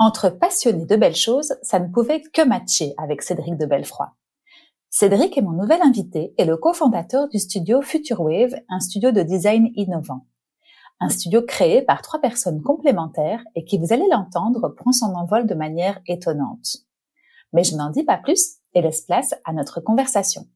Entre passionnés de belles choses, ça ne pouvait que matcher avec Cédric de Belfroy. Cédric est mon nouvel invité et le cofondateur du studio Future Wave, un studio de design innovant. Un studio créé par trois personnes complémentaires et qui, vous allez l'entendre, prend son envol de manière étonnante. Mais je n'en dis pas plus et laisse place à notre conversation.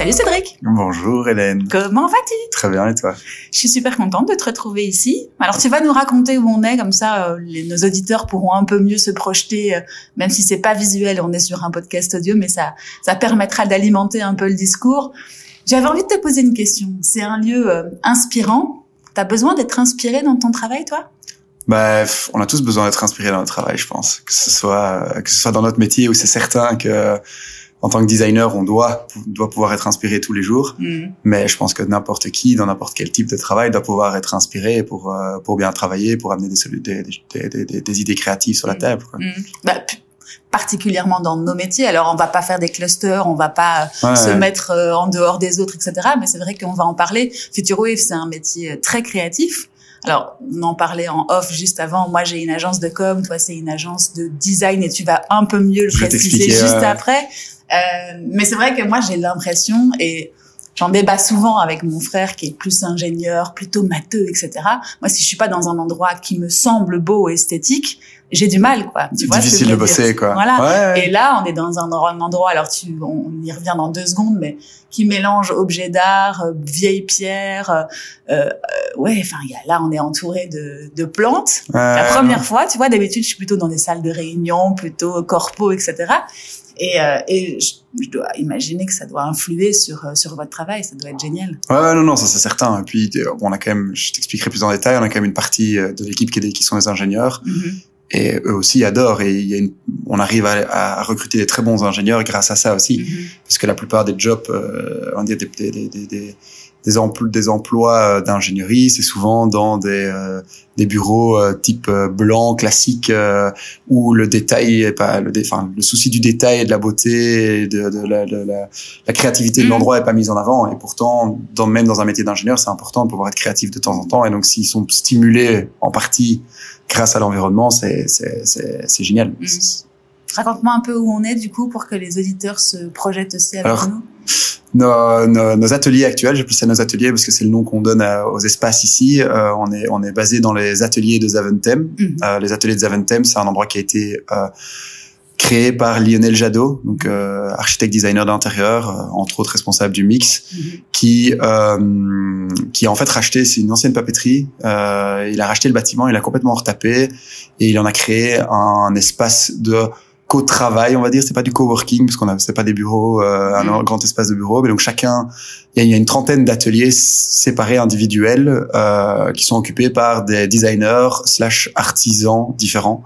Salut Cédric. Bonjour Hélène. Comment vas-tu? Très bien et toi? Je suis super contente de te retrouver ici. Alors tu vas nous raconter où on est, comme ça euh, les, nos auditeurs pourront un peu mieux se projeter, euh, même si c'est pas visuel, on est sur un podcast audio, mais ça, ça permettra d'alimenter un peu le discours. J'avais envie de te poser une question. C'est un lieu euh, inspirant. T'as besoin d'être inspiré dans ton travail, toi? Bah, on a tous besoin d'être inspiré dans notre travail, je pense. Que ce soit que ce soit dans notre métier où c'est certain que en tant que designer, on doit doit pouvoir être inspiré tous les jours. Mm. Mais je pense que n'importe qui, dans n'importe quel type de travail, doit pouvoir être inspiré pour euh, pour bien travailler, pour amener des des, des, des, des idées créatives sur la mm. table. Quoi. Mm. Bah, particulièrement dans nos métiers. Alors, on va pas faire des clusters, on va pas se mettre euh, en dehors des autres, etc. Mais c'est vrai qu'on va en parler. Future Wave, c'est un métier euh, très créatif. Alors, on en parlait en off juste avant. Moi, j'ai une agence de com, toi, c'est une agence de design, et tu vas un peu mieux le préciser juste après. Euh, mais c'est vrai que moi, j'ai l'impression, et j'en débat souvent avec mon frère qui est plus ingénieur, plutôt matheux, etc. Moi, si je suis pas dans un endroit qui me semble beau, esthétique, j'ai du mal, quoi. Tu vois difficile de bosser, quoi. Voilà. Et là, on est dans un endroit, alors tu, on y revient dans deux secondes, mais qui mélange objets d'art, euh, vieilles pierres, euh, euh, ouais. Enfin, là, on est entouré de, de plantes. La première fois, tu vois, d'habitude, je suis plutôt dans des salles de réunion, plutôt corpo, etc. Et, euh, et je, dois imaginer que ça doit influer sur sur votre travail, ça doit être génial. Ouais, non, non, ça c'est certain. Et puis on a quand même, je t'expliquerai plus en détail, on a quand même une partie de l'équipe qui, qui sont les ingénieurs. Mm-hmm et eux aussi adorent et il y a une, on arrive à, à, recruter des très bons ingénieurs grâce à ça aussi mm-hmm. parce que la plupart des jobs euh, on dit des, des, des, des, des, emplois, des emplois euh, d'ingénierie c'est souvent dans des, euh, des bureaux euh, type blanc classique où le détail est pas le, enfin, le souci du détail et de la beauté et de, de, la, de la, la, créativité de mm-hmm. l'endroit est pas mise en avant et pourtant dans, même dans un métier d'ingénieur c'est important de pouvoir être créatif de temps en temps et donc s'ils sont stimulés en partie grâce à l'environnement, c'est c'est génial. Mm. Raconte-moi un peu où on est du coup pour que les auditeurs se projettent aussi avec nous. Nos, nos, nos, ateliers actuels, j'appelle ça nos ateliers parce que c'est le nom qu'on donne aux espaces ici. Euh, on est on est basé dans les ateliers de Zaventem. Mm-hmm. Euh, les ateliers de Zaventem, c'est un endroit qui a été euh, créé par Lionel Jadot, donc euh, architecte designer d'intérieur, euh, entre autres responsable du mix, mhm. qui euh, qui a en fait racheté, c'est une ancienne papeterie. Euh, il a racheté le bâtiment, il a complètement retapé et il en a créé un espace de co-travail, on va dire. C'est pas du coworking parce qu'on a, c'est pas des bureaux, euh, un mhm. grand espace de bureau, mais donc chacun, il y, a une trentaine d'ateliers séparés individuels euh, qui sont occupés par des designers slash artisans différents.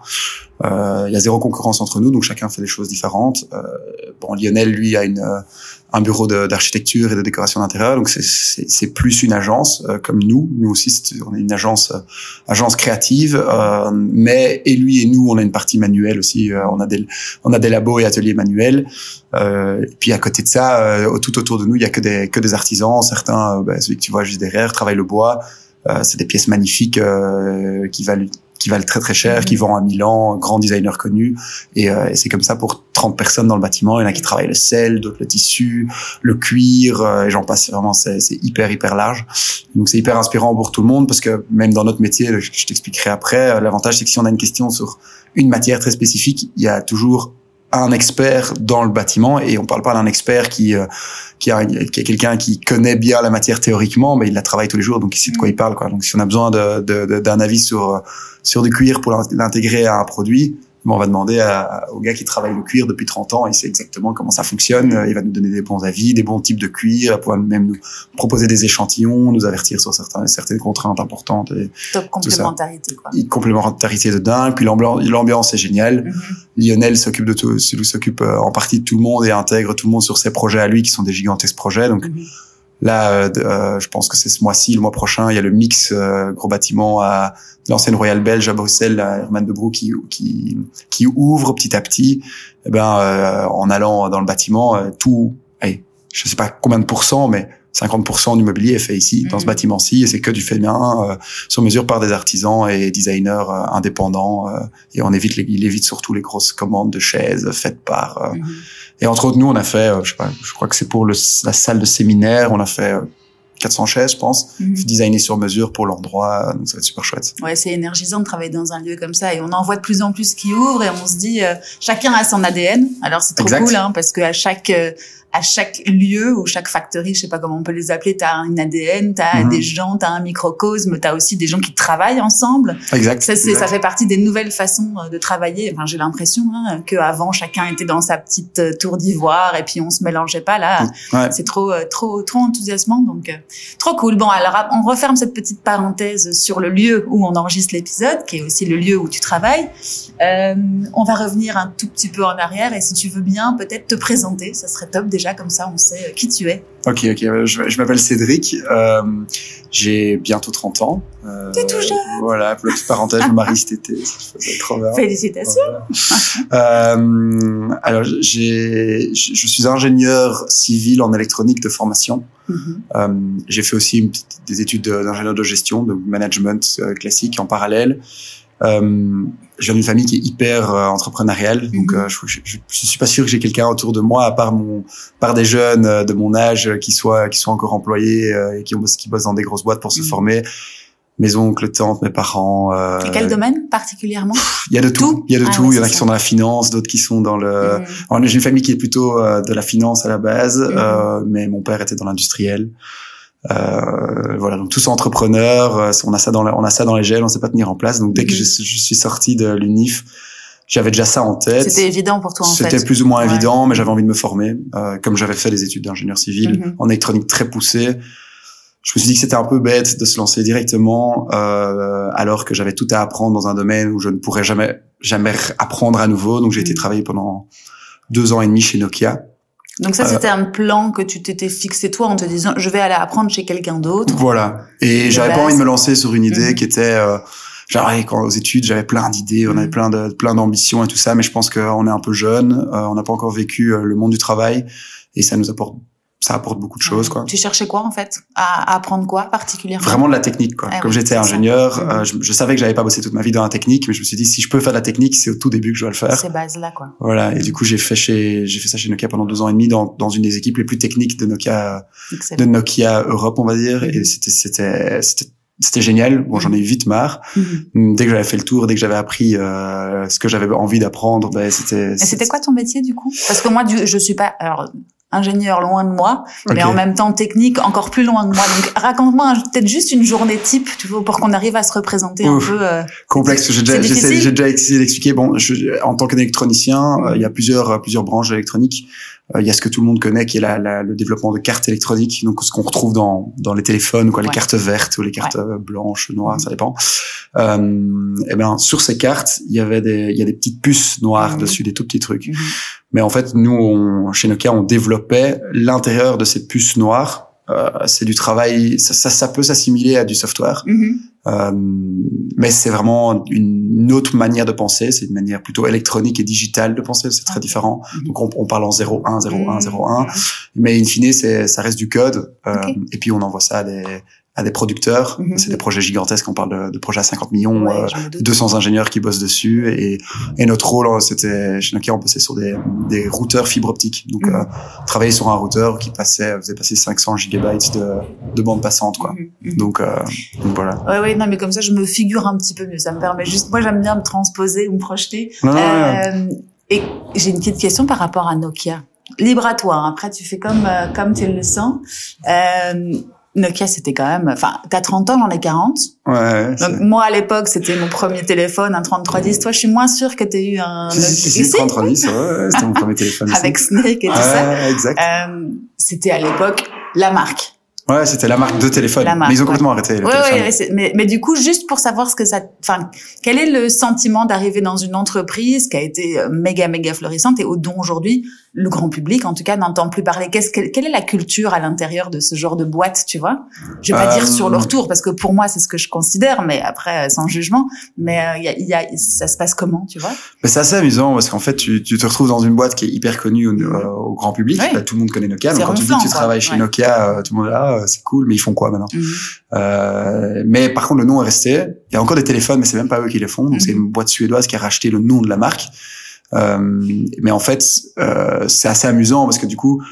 Euh, il y a zéro concurrence entre nous, donc chacun fait des choses différentes. Euh, bon, Lionel, lui, a une, euh, un bureau d'architecture et de décoration d'intérieur, donc c'est plus une agence euh, comme nous. Nous aussi, on est une agence agence créative, mais et lui et nous, on a une partie manuelle aussi. on a des on a des labos et ateliers manuels. et puis à côté de ça, tout autour de nous, il y a que des que des artisans. Certains, bah, celui que tu vois juste derrière, travaillent le bois. c'est des pièces magnifiques qui valent qui valent très très cher, mhm. qui vont à Milan, grand designer connu. Et, euh, et c'est comme ça pour 30 personnes dans le bâtiment. Il y en a qui travaillent le sel, d'autres le tissu, le cuir, euh, et j'en passe. Vraiment, c'est hyper hyper large. Donc c'est hyper inspirant pour tout le monde parce que même dans notre métier, je t'expliquerai après. Euh, l'avantage c'est que si on a une question sur une matière très spécifique, il y a toujours un expert dans le bâtiment et on parle pas d'un expert qui euh, qui a, qui est quelqu'un qui connaît bien la matière théoriquement mais il la travaille tous les jours donc il sait de quoi il parle quoi. Donc si on a besoin de d'un avis sur sur du cuir pour l'intégrer à un produit on va demander à, au gars qui travaille le cuir depuis 30 ans, il sait exactement comment ça fonctionne, il va nous donner des bons avis, des bons types de cuir, il va pouvoir même nous proposer des échantillons, nous avertir sur certains, certaines contraintes importantes. Et Top complémentarité, quoi. Complémentarité de dingue, puis l'ambiance est géniale. Mm-hmm. Lionel s'occupe de tout, s'occupe euh, en partie de tout le monde et intègre tout le monde sur ses projets à lui qui sont des gigantesques projets, donc mm-hmm. Là, euh, euh, je pense que c'est ce mois-ci, le mois prochain, il y a le mix euh, gros bâtiment à l'ancienne Royal Belge à Bruxelles, à Herman de Brou, qui, qui, qui ouvre petit à petit. Et eh ben, en allant dans le bâtiment, tout, allez, je sais pas combien de pourcents, mais 50% du mobilier est fait ici, dans ce mhm. bâtiment-ci, et c'est que du fait bien, euh, sur mesure par des artisans et designers euh, indépendants. Euh, et on évite, les, il évite surtout les grosses commandes de chaises faites par. Mhm. Et entre autres, nous, on a fait, je sais pas, je crois que c'est pour le, la salle de séminaire, on a fait 400 chaises, je pense, mm designées sur mesure pour l'endroit. Donc ça va être super chouette. Ouais, c'est énergisant de travailler dans un lieu comme ça et on en voit de plus en plus qui ouvrent et on se dit chacun a son ADN. Alors c'est trop cool hein, parce que à chaque à chaque lieu ou chaque factory, je sais pas comment on peut les appeler, tu as un ADN, tu as mhm. des gens, tu as un microcosme, tu as aussi des gens qui travaillent ensemble. Exact. Ça, c'est, ça fait partie des nouvelles façons euh, de travailler. Enfin, j'ai l'impression hein, qu'avant, chacun était dans sa petite euh, tour d'ivoire et puis on se mélangeait pas. Là, c'est trop, euh, trop, trop enthousiasmant. Donc, trop cool. Bon, alors, on referme cette petite parenthèse sur le lieu où on enregistre l'épisode, qui est aussi le lieu où tu travailles. Euh, on va revenir un tout petit peu en arrière et si tu veux bien, peut-être te présenter. Ça serait top déjà comme ça on sait qui tu es. Ok, ok. Euh, je, m'appelle Cédric. Euh, j'ai bientôt 30 ans. Euh, T'es tout jeune. Voilà, petite parenthèse, je me marie cet été. trop bien. Félicitations. euh, alors, j'ai, je suis ingénieur civil en électronique de formation. Mm-hmm. euh, j'ai fait aussi des études d'ingénieur de gestion, de management euh, classique en parallèle. Euh, je viens d'une famille qui est hyper euh, entrepreneuriale, donc euh, je, je, je, suis pas sûr que j'ai quelqu'un autour de moi, à part mon, par des jeunes euh, de mon âge qui soient qui sont encore employés et qui, qui bossent dans des grosses boîtes pour se mhm. former. Mes oncles, tantes, mes parents. Euh, quel domaine particulièrement? Il y a de tout. Il y a de ah tout. il y en a qui sont dans la finance, d'autres qui sont dans le. J'ai une famille qui est plutôt de la finance à la base, mais mon père était dans l'industriel. Euh, voilà, donc tous entrepreneurs, euh, on a ça dans on a ça dans les gels, on sait pas tenir en place. Donc dès que mhm. je, je, suis sorti de l'UNIF, j'avais déjà ça en tête. C'était évident pour toi en fait. C'était plus ou moins évident, mais j'avais envie de me former, euh, comme j'avais fait des études d'ingénieur civil mhm. en électronique très poussée. Je me suis dit que c'était un peu bête de se lancer directement euh, alors que j'avais tout à apprendre dans un domaine où je ne pourrais jamais jamais apprendre à nouveau. Donc j'ai été mhm. travailler pendant deux ans et demi chez Nokia. Donc ça, c'était un plan que tu t'étais fixé toi en te disant, je vais aller apprendre chez quelqu'un d'autre. Voilà. Et j'avais pas envie de me lancer sur une idée mhm. qui était, euh, genre, quand aux études, j'avais plein d'idées, on avait mhm. plein de plein d'ambitions et tout ça, mais je pense qu'on est un peu jeune, euh, on n'a pas encore vécu euh, le monde du travail et ça nous apporte ça apporte beaucoup de choses quoi. Tu cherchais quoi en fait à, apprendre quoi particulièrement? Vraiment de la technique quoi. Ah Comme j'étais ingénieur, mm. euh, je, savais que j'avais pas bossé toute ma vie dans la technique, mais je me suis dit si je peux faire de la technique, c'est au tout début que je dois le faire. Ces bases là quoi. Voilà et du coup j'ai fait chez j'ai fait ça chez Nokia pendant deux ans et demi dans dans une des équipes les plus techniques de Nokia de Nokia Europe on va dire et mm. c'était c'était c'était génial. Bon, j'en ai eu vite marre. Dès que j'avais fait le tour, dès que j'avais appris euh, ce que j'avais envie d'apprendre, ben c'était. C'était quoi ton métier du coup? Parce que moi, je suis pas. Alors, ingénieur loin de moi, mais en même temps technique encore plus loin de moi. Donc raconte-moi peut-être juste une journée type, tu vois, pour qu'on arrive à se représenter un peu. Euh, complexe. J'ai déjà, j'ai déjà essayé d'expliquer. Bon, je, en tant qu'électronicien, euh, il y a plusieurs plusieurs branches d'électronique. Euh, il y a ce que tout le monde connaît qui est la, la, le développement de cartes électroniques, donc ce qu'on retrouve dans, dans les téléphones quoi, les cartes vertes ou les cartes blanches, noires, ça dépend. Euh, et ben sur ces cartes, il y avait des il y a des petites puces noires dessus, des tout petits trucs. Mhm. Mais en fait, nous on, chez Nokia, on développait l'intérieur de ces puces noires euh, c'est du travail, ça, ça, ça peut s'assimiler à du software, mm-hmm. euh, mais c'est vraiment une autre manière de penser. C'est une manière plutôt électronique et digitale de penser. C'est très différent. Mm-hmm. Donc on, on, parle en 0, 1, 0, 1, 0, 1, mais in fine, ça reste du code. Euh, Et puis on envoie ça à des à des producteurs. Mhm. C'est des projets gigantesques. On parle de, de projets à 50 millions, 200 euh, ingénieurs qui bossent dessus. Et, et notre rôle, hein, c'était chez Nokia, on passait sur des, des routeurs fibre optique. Donc, mhm. euh, travailler sur un routeur qui passait, faisait passer 500 gigabytes de, de bande passante, quoi. Mhm. Donc, euh, donc, voilà. Ouais, ouais, non, mais comme ça, je me figure un petit peu mieux. Ça me permet juste. Moi, j'aime bien me transposer ou me projeter. euh, et j'ai une petite question par rapport à Nokia. Libre à toi. Après, tu fais comme comme tu le sens. Euh, Nokia, c'était quand même, enfin, t'as 30 ans, j'en ai 40. Ouais. Donc, moi, à l'époque, c'était mon premier téléphone, un 3310. Toi, je suis moins sûre que t'aies eu un... Si, si, si, 3310, ouais, c'était mon premier téléphone. Avec Snake et tout ça. exact. Euh, c'était à l'époque la marque. Ouais, c'était la marque de téléphone. Marque, mais ils ont ouais. complètement arrêté le Ouais, téléphone. ouais, mais, mais du coup, juste pour savoir ce que ça, enfin, quel est le sentiment d'arriver dans une entreprise qui a été euh, méga, méga florissante et au dont aujourd'hui le grand public, en tout cas, n'entend plus parler. Qu'est-ce que, quelle est la culture à l'intérieur de ce genre de boîte, tu vois? Je vais pas Euh, dire sur leur tour parce que pour moi, c'est ce que je considère, mais après, euh, sans jugement. Mais euh, il y a, y a, ça se passe comment, tu vois? Mais c'est assez amusant parce qu'en fait, tu, tu te retrouves dans une boîte qui est hyper connue au, Mhm. euh, au grand public. Ouais. Bah, tout le monde connaît Nokia. C'est Donc quand tu dis que tu travailles chez. Nokia, euh, tout le monde est là, euh, c'est cool, mais ils font quoi maintenant? Mhm. euh, Mais par contre, le nom est resté. Il y a encore des téléphones, mais c'est même pas eux qui les font. Donc Mhm. c'est une boîte suédoise qui a racheté le nom de la marque. Euh, mais en fait, euh, c'est assez amusant parce que du coup,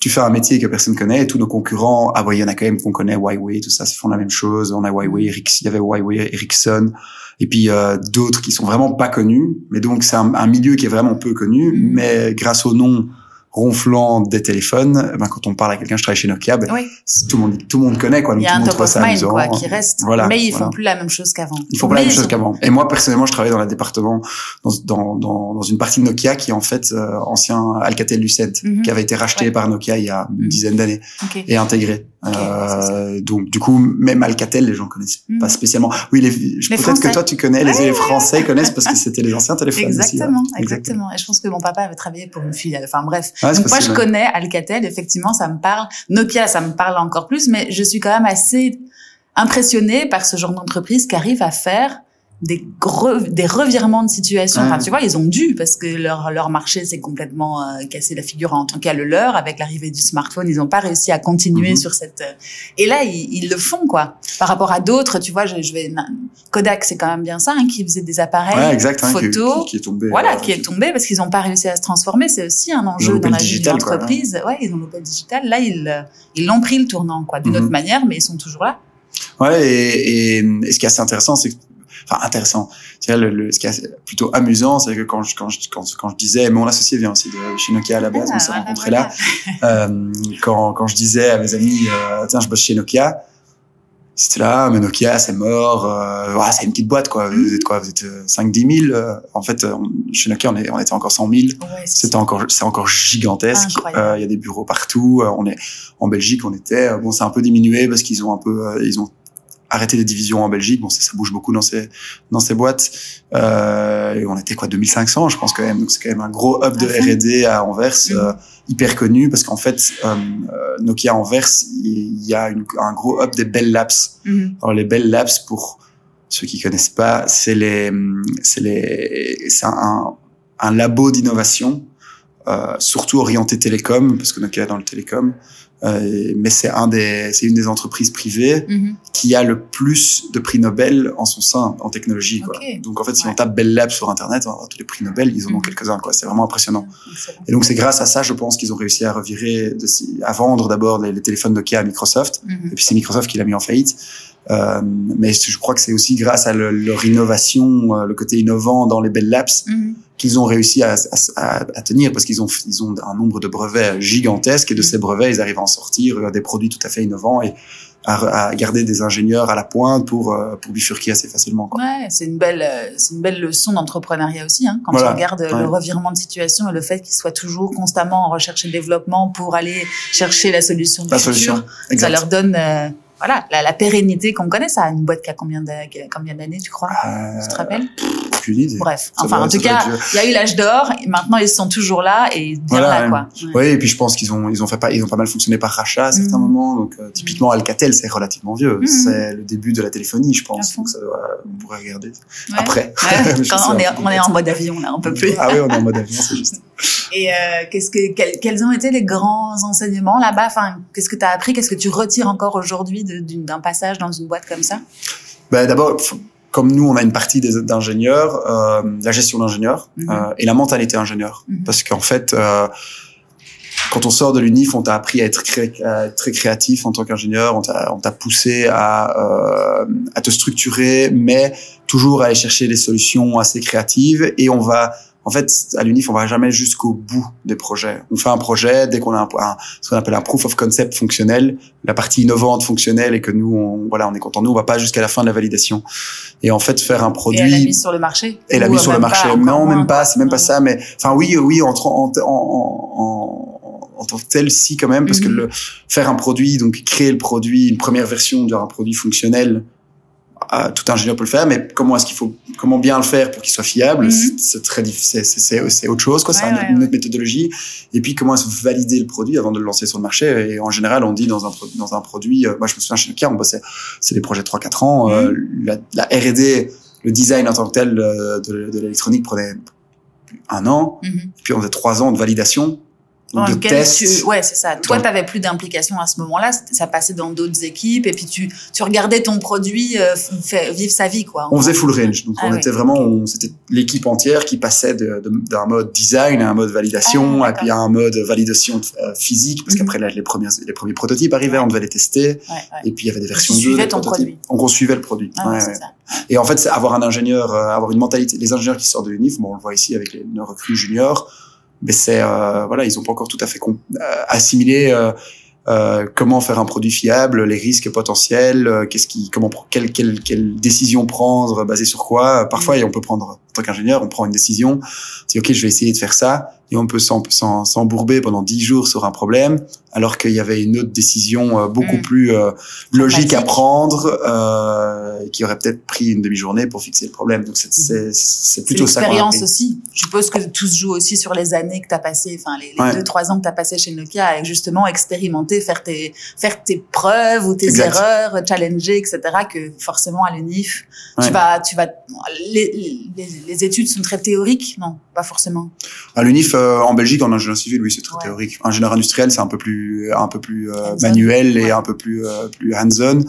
tu fais un métier que personne connaît et tous nos concurrents, ah ouais, il y en a quand même qu'on connaît, Huawei, tout ça, ils font la même chose. On a Huawei, Ericsson, il y avait Huawei, Ericsson, et puis euh, d'autres qui sont vraiment pas connus. Mais donc c'est un, un milieu qui est vraiment peu connu, Mhm. mais grâce au nom ronflant des téléphones, eh ben, quand on parle à quelqu'un, je travaille chez Nokia, ben, Oui. tout le monde, tout le monde connaît quoi. Il Donc y a tout un top of mind, amusant. quoi, qui reste. Voilà, mais ils voilà. font plus la même chose qu'avant. Ils font pas la même chose qu'avant. Et moi, personnellement, je travaille dans le département, dans, dans, dans, dans une partie de Nokia qui est en fait euh, ancien Alcatel-Lucent, Mhm. qui avait été racheté Ouais. par Nokia il y a une Mhm. dizaine d'années Ok. et intégré. Euh, donc du coup, même Alcatel, les gens connaissent pas spécialement. Oui, peut-être que toi tu connais, les, Ouais, les Français connaissent parce que c'était les anciens téléphones. aussi, Exactement, ouais. exactement. Et je pense que mon papa avait travaillé pour une filiale. Enfin bref. Ouais, Donc moi je connais Alcatel, effectivement, ça me parle. Nokia, ça me parle encore plus, mais je suis quand même assez impressionnée par ce genre d'entreprise qui arrive à faire des gros, des revirements de situation. Enfin, tu vois, ils ont dû parce que leur leur marché s'est complètement euh, cassé la figure en tant qu'à le leur avec l'arrivée du smartphone. Ils n'ont pas réussi à continuer Mhm. sur cette. euh, Et là, ils, ils le font quoi. Par rapport à d'autres, tu vois, je, je vais Kodak, c'est quand même bien ça, hein, qui faisait des appareils Ouais, exact. hein, qui- photo. qui, qui est tombé. Voilà, euh, qui est tombé parce qu'ils n'ont pas réussi à se transformer. C'est aussi un enjeu dans la vie d'une digital, quoi, entreprise. Ouais, ils ont le digital. Là, ils euh, ils l'ont pris le tournant, quoi, d'une Mhm. autre manière, mais ils sont toujours là. Ouais, et, et, et ce qui est assez intéressant, c'est que, enfin intéressant, c'est le, le, ce qui est plutôt amusant, c'est que quand je, quand je, quand, quand je disais, mon associé vient aussi de chez Nokia à la base, on s'est Ah, voilà, rencontrés voilà. là, euh, quand, quand je disais à mes amis, euh, tiens, je bosse chez Nokia, c'était là, mais Nokia, c'est mort, euh, c'est une petite boîte, quoi. Vous êtes quoi? Vous êtes 5-10 000 euh, En fait, on- chez Nokia, on, est, on était encore 100 000. Ouais, c'est C'était encore, c'est encore gigantesque. Euh, Il y a des bureaux partout. On est en Belgique, on était. Bon, c'est un peu diminué parce qu'ils ont un peu, ils ont arrêté les divisions en Belgique. Bon, ça, ça bouge beaucoup dans ces dans ces boîtes. Euh, et on était quoi 2500, je pense quand même. Donc c'est quand même un gros hub de fond. R&D à Anvers, Mhm. euh, hyper connu parce qu'en fait, euh, euh, Nokia Anvers, il y a une- un gros hub des Bell Labs. Mhm. Alors les Bell Labs, pour ceux qui connaissent pas, c'est les, c'est les, c'est un, un labo d'innovation, surtout orienté télécom, parce que Nokia est dans le télécom. Euh, mais c'est un des, c'est une des entreprises privées Mhm. qui a le plus de prix Nobel en son sein en technologie. Quoi. Donc en fait, si Ouais. on tape Bell Labs sur internet, on va voir tous les prix Nobel, ils en ont Mhm. quelques-uns. Quoi. C'est vraiment impressionnant. Excellent. Et donc c'est grâce à ça, je pense, qu'ils ont réussi à revirer, de, à vendre d'abord les, les téléphones Nokia à Microsoft. Mhm. Et puis c'est Microsoft qui l'a mis en faillite. Euh, mais je crois que c'est aussi grâce à le- leur innovation, euh, le côté innovant dans les Bell Labs. Qu'ils ont réussi à, à, à tenir parce qu'ils ont, ils ont un nombre de brevets gigantesques et de ces brevets, ils arrivent à en sortir euh, des produits tout à fait innovants et à, à garder des ingénieurs à la pointe pour, euh, pour bifurquer assez facilement. Quoi. Ouais, c'est une belle, euh, c'est une belle leçon d'entrepreneuriat aussi, hein, quand Voilà. tu regardes euh, Ouais. le revirement de situation et le fait qu'il soit toujours constamment en recherche et développement pour aller chercher la solution du La solution. Ça leur donne, euh, voilà, la, la pérennité qu'on connaît. Ça, une boîte qui a combien d'a- qui a combien d'années, tu crois Euh, Tu te rappelles? Aucune idée. Bref, Ça enfin, doit- en tout cas, il y a eu l'âge d'or. Maintenant, ils sont toujours là et bien Voilà, là, quoi. Ouais. Oui, et puis je pense qu'ils ont, ils ont fait pas, ils ont pas mal fonctionné par rachat à certains Mhm. moments. Donc, euh, typiquement, Alcatel, c'est relativement vieux. Mhm. C'est le début de la téléphonie, je pense. Donc, ça doit, on pourrait regarder. Ouais. Après. Ouais, quand on, est, on est en mode avion, là, on peut plus. Ah oui, on est en mode avion, c'est juste. Et euh, qu'est-ce que quels, quels ont été les grands enseignements là-bas? Enfin, qu'est-ce que tu as appris? Qu'est-ce que tu retires encore aujourd'hui d'un passage dans une boîte comme ça? Ben, d'abord, comme nous, on a une partie des- d'ingénieurs, euh, la gestion d'ingénieurs euh, et la mentalité ingénieur. Mhm. Parce qu'en fait, euh, quand on sort de l'UNIF, on t'a appris à être, cré- à être très créatif en tant qu'ingénieur, on t'a on t'a poussé à, euh, à te structurer, mais toujours à aller chercher des solutions assez créatives et on va en fait, à l'UNIF, on va jamais jusqu'au bout des projets. On fait un projet dès qu'on a un, ce qu'on appelle un proof of concept fonctionnel, la partie innovante fonctionnelle et que nous, on, voilà, on est content. Nous, on va pas jusqu'à la fin de la validation. Et en fait, faire un produit. Et la mise sur le marché. Et la mise sur le marché. Non, même pas. C'est même pas ça. Mais enfin, oui, oui, en, en, en, en tant que tel, si quand même, parce que mhm. le, faire un produit, donc créer le produit, une première version d'un produit fonctionnel, tout ingénieur peut le faire, mais comment est-ce qu'il faut, comment bien le faire pour qu'il soit fiable, mhm. c'est très difficile, c'est autre chose, quoi, c'est une autre méthodologie. Et puis comment est-ce valider le produit avant de le lancer sur le marché? Et en général, on dit dans un dans un produit, euh, moi je me souviens chez Nokia, on bossait, c'est des projets de 3-4 ans, euh, mhm. la, la R&D, le design en tant que tel euh, de, de l'électronique prenait un an, mhm. puis on faisait trois ans de validation de tests. ouais, c'est ça. Toi, tu avais plus d'implication à ce moment-là. Ça passait dans d'autres équipes et puis tu, tu regardais ton produit euh, vivre sa vie, quoi. On faisait full range. Donc, ah on était vraiment, c'était l'équipe entière qui passait d'un mode design à un mode validation, ah, et puis à un mode validation euh, physique, parce mhm. qu'après, les premiers, les premiers prototypes arrivaient, on devait les tester. et puis, il y avait des versions 2. ton produit. On suivait le produit. Ah, et en fait, avoir un ingénieur, euh, avoir une mentalité, les ingénieurs qui sortent de l'UNIF, bon, on le voit ici avec les, nos recrues juniors, mais c'est euh, voilà, ils ont pas encore tout à fait euh, assimilé euh, euh, comment faire un produit fiable, les risques potentiels, euh, qu'est-ce qui, comment, quelle, quelle, quelle décision prendre, basée sur quoi. Parfois, on peut prendre, en tant qu'ingénieur, on prend une décision, c'est ok, je vais essayer de faire ça, et on peut s'embourber pendant dix jours sur un problème, alors qu'il y avait une autre décision euh, beaucoup mm. plus logique à prendre, euh, qui aurait peut-être pris une demi-journée pour fixer le problème. Donc c'est c'est plutôt ça. L'expérience aussi. Je suppose que tout se joue aussi sur les années que tu as passé, enfin les, les deux trois ans que tu as passé chez Nokia, avec justement expérimenter faire tes, faire tes preuves ou tes erreurs, challenger, etc. Que forcément à l'UNIF, tu vas, tu vas, les, les, études sont très théoriques, non, pas forcément. À l'UNIF, euh, en Belgique, en ingénieur civil, oui, c'est très théorique. Ingénieur industriel, c'est un peu plus, un peu plus euh, manuel et un peu plus, euh, plus hands-on.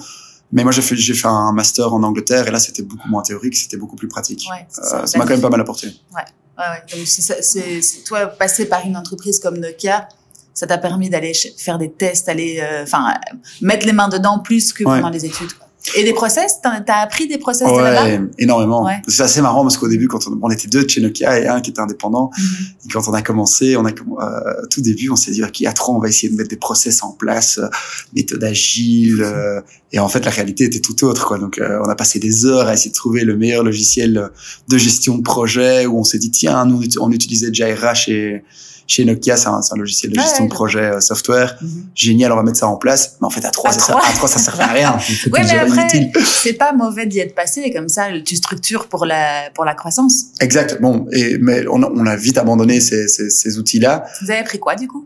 Mais moi, j'ai fait, j'ai fait un master en Angleterre et là, c'était beaucoup moins théorique, c'était beaucoup plus pratique. ça m'a quand même pas mal apporté. Ouais. Ouais, ouais. c'est, toi, passer par une entreprise comme Nokia, ça t'a permis d'aller faire des tests, aller, enfin, mettre les mains dedans plus que pendant les études. Quoi. Et des process, t'as as appris des process ouais, là-bas? Énormément. Ouais. C'est assez marrant parce qu'au début, quand on, on, était deux de chez Nokia et un qui était indépendant, mm-hmm. et quand on a commencé, on a euh, tout début, on s'est dit ok, à trois, on va essayer de mettre des process en place, euh, méthode agile, euh, et en fait, la réalité était tout autre. Quoi. Donc, euh, on a passé des heures à essayer de trouver le meilleur logiciel de gestion de projet, où on s'est dit tiens, nous on utilisait Jira chez chez Nokia, c'est un, un, logiciel de gestion de projet euh, software. Mhm. Génial, on va mettre ça en place. Mais en fait, à trois, ça, à trois, ça servait à rien. oui, mais après, c'est pas mauvais d'y être passé. Comme ça, tu structures pour la, pour la croissance. Exact. Bon, et, mais on a, on a vite abandonné ces, ces, ces outils-là. Vous avez appris quoi, du coup?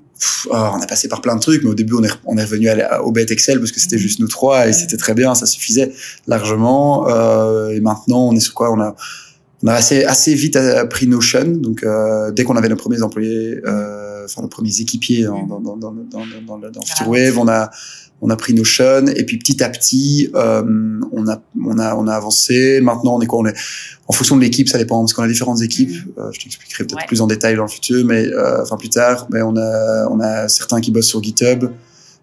Oh, on a passé par plein de trucs, mais au début, on est, on est revenu à, au bête Excel parce que c'était mhm. juste nous trois et c'était très bien, ça suffisait largement. Euh, et maintenant, on est sur quoi? On a, on a assez assez vite appris Notion. Donc euh, dès qu'on avait nos premiers employés, euh, enfin nos premiers équipiers dans dans dans dans dans, dans, dans FutureWave, on a on a pris Notion et puis petit à petit euh, on a on a on a avancé. Maintenant on est quoi On est en fonction de l'équipe, ça dépend parce qu'on a différentes équipes. Mm. Euh, je t'expliquerai peut-être plus en détail dans le futur, mais euh, enfin plus tard. Mais on a on a certains qui bossent sur GitHub.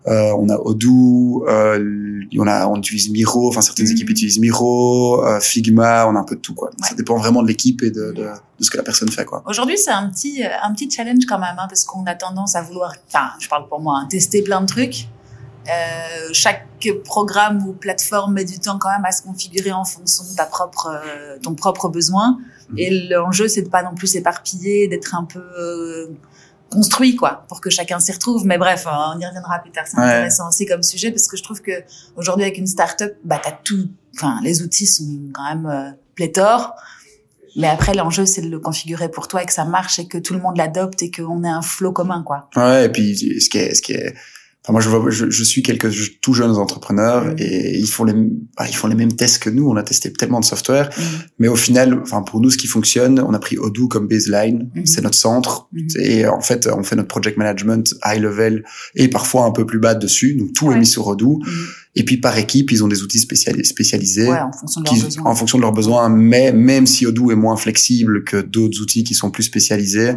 Euh, on a Odoo, euh, on a on utilise Miro, enfin certaines mm. équipes utilisent Miro, euh, Figma, on a un peu de tout quoi. Ça dépend vraiment de l'équipe et de, de, de, ce que la personne fait quoi. Aujourd'hui c'est un petit un petit challenge quand même hein, parce qu'on a tendance à vouloir, enfin je parle pour moi, hein, tester plein de trucs. Euh, chaque programme ou plateforme met du temps quand même à se configurer en fonction de ta propre, euh, ton propre besoin. Mm. Et l'enjeu, c'est de pas non plus s'éparpiller, d'être un peu construit quoi pour que chacun s'y retrouve. Mais bref on y reviendra plus tard c'est intéressant aussi comme sujet parce que je trouve que aujourd'hui avec une start-up bah t'as tout enfin les outils sont quand même euh, pléthore mais après l'enjeu c'est de le configurer pour toi et que ça marche et que tout le monde l'adopte et qu'on ait un flow commun quoi. Ouais et puis ce qui est ce qui est moi, je, vois, je, je, suis quelques tout jeunes entrepreneurs mm. et ils font les, bah, ils font les mêmes tests que nous. On a testé tellement de software, mm. mais au final, enfin pour nous, ce qui fonctionne, on a pris Odoo comme baseline, mm. c'est notre centre et en fait, on fait notre project management high level et parfois un peu plus bas dessus. Donc tout est mis sur Odoo. Et puis par équipe, ils ont des outils spécialisés ouais, en, fonction de leurs besoins. en fonction de leurs besoins. Mais même si Odoo est moins flexible que d'autres outils qui sont plus spécialisés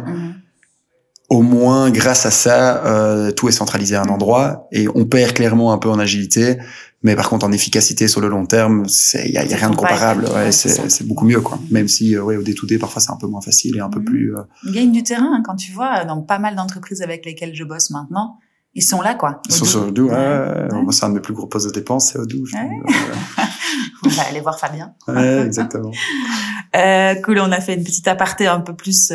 au moins, grâce à ça, euh, tout est centralisé à un endroit et on perd clairement un peu en agilité. Mais par contre, en efficacité sur le long terme, il y a, y a rien de comparable. Ouais, c'est beaucoup mieux, quoi. Même si, euh, ouais, au D2D, parfois c'est un peu moins facile et un peu Mhm. plus. euh, Ils gagnent du terrain hein, quand tu vois dans pas mal d'entreprises avec lesquelles je bosse maintenant. Ils sont là, quoi. Ils sont sur Odoo, ouais. C'est un de mes plus gros postes de dépenses, c'est Odoo. On va aller voir Fabien. Euh, ouais, exactement. Euh, cool, on a fait une petite aparté un peu plus.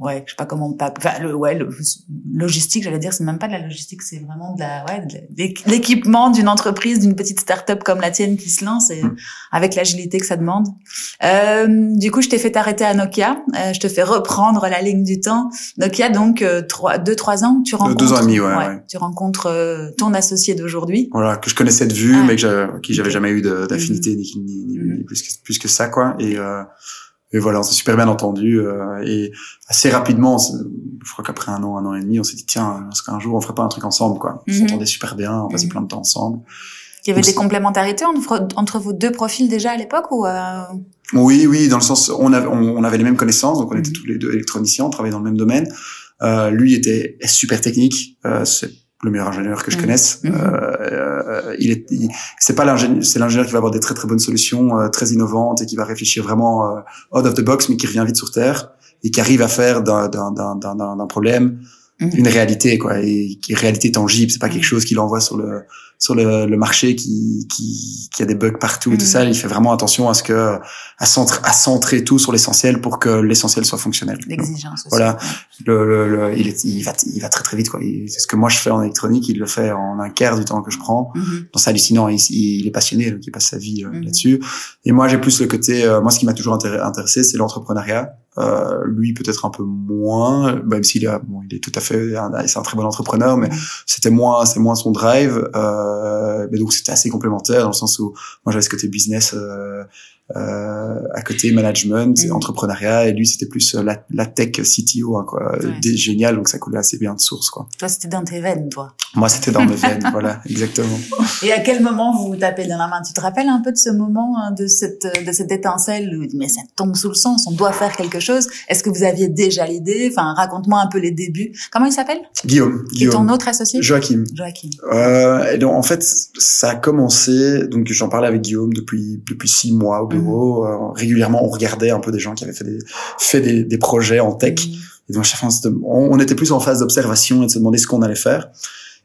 Euh... Ouais, je sais pas comment on peut. Enfin, le, ouais, le logistique, j'allais dire, c'est même pas de la logistique, c'est vraiment de la, ouais, l'équipement d'une entreprise, d'une petite start-up comme la tienne qui se lance et Mm. avec l'agilité que ça demande. Euh, du coup, je t'ai fait t'arrêter à Nokia. Euh, je te fais reprendre la ligne du temps. Nokia, donc euh, trois, deux, trois ans, tu rencontres. deux ans et demi, ouais, ouais. Tu rencontres euh, ton associé d'aujourd'hui. Voilà, que je connaissais de vue, Ah. mais que j'avais, qui j'avais jamais eu de- d'affinité ni, ni, ni, Mhm. ni plus, que, plus que ça, quoi. Et, euh, et voilà, on s'est super bien entendu. Euh, et assez rapidement, je crois qu'après un an, un an et demi, on s'est dit tiens, est-ce qu'un jour on ferait pas un truc ensemble, quoi. On Mhm. s'entendait super bien, on passait Mhm. plein de temps ensemble. Il y avait Donc, des complémentarités entre, entre vos deux profils déjà à l'époque ou euh... Oui, oui, dans le sens, on avait, on, on avait les mêmes connaissances, donc on était Mhm. tous les deux électroniciens, on travaillait dans le même domaine. Euh, lui était super technique, euh, c'est le meilleur ingénieur que je Mhm. connaisse. Mhm. Euh, il est, c'est pas l'ingénieur, c'est l'ingénieur qui va avoir des très très bonnes solutions, euh, très innovantes et qui va réfléchir vraiment euh, out of the box, mais qui revient vite sur terre et qui arrive à faire d'un d'un problème Mhm. une réalité quoi et qui est réalité tangible c'est pas quelque chose qu'il envoie sur le sur le, le marché qui, qui qui a des bugs partout et tout Mhm. ça il fait vraiment attention à ce que à centrer à centrer tout sur l'essentiel pour que l'essentiel soit fonctionnel L'exigence aussi. Voilà. le, le, le- il, est, il va il va très très vite quoi c'est ce que moi je fais en électronique il le fait en un quart du temps que je prends Mhm. donc c'est hallucinant il, il est passionné donc il passe sa vie euh, Mhm. là-dessus et moi j'ai plus le côté euh, moi ce qui m'a toujours intéressé c'est l'entrepreneuriat euh, lui peut-être un peu moins même s'il a bon il est tout à fait c'est un très bon entrepreneur mais c'était moins c'est moins son drive. Euh, mais donc c'était assez complémentaire dans le sens où moi j'avais ce côté business euh, à côté management Mhm. entrepreneuriat et lui c'était plus euh, la, la tech CTO hein, quoi Ouais. Des- génial donc ça coulait assez bien de source quoi Toi, c'était dans tes veines, toi. moi c'était dans mes veines voilà exactement Et à quel moment vous vous tapez dans la main? Tu te rappelles un peu de ce moment, hein, de cette de cette étincelle où mais ça tombe sous le sens, on doit faire quelque chose. Est-ce que vous aviez déjà l'idée? Enfin, raconte-moi un peu les débuts. Comment il s'appelle? Guillaume Qui est ton Guillaume autre associé? Joachim Joachim. Euh, et donc en fait, ça a commencé. Donc j'en parlais avec Guillaume depuis depuis six mois au Euh, régulièrement, on regardait un peu des gens qui avaient fait des fait des, des projets en tech. Mhm. Et donc on- on était plus en phase d'observation et de se demander ce qu'on allait faire.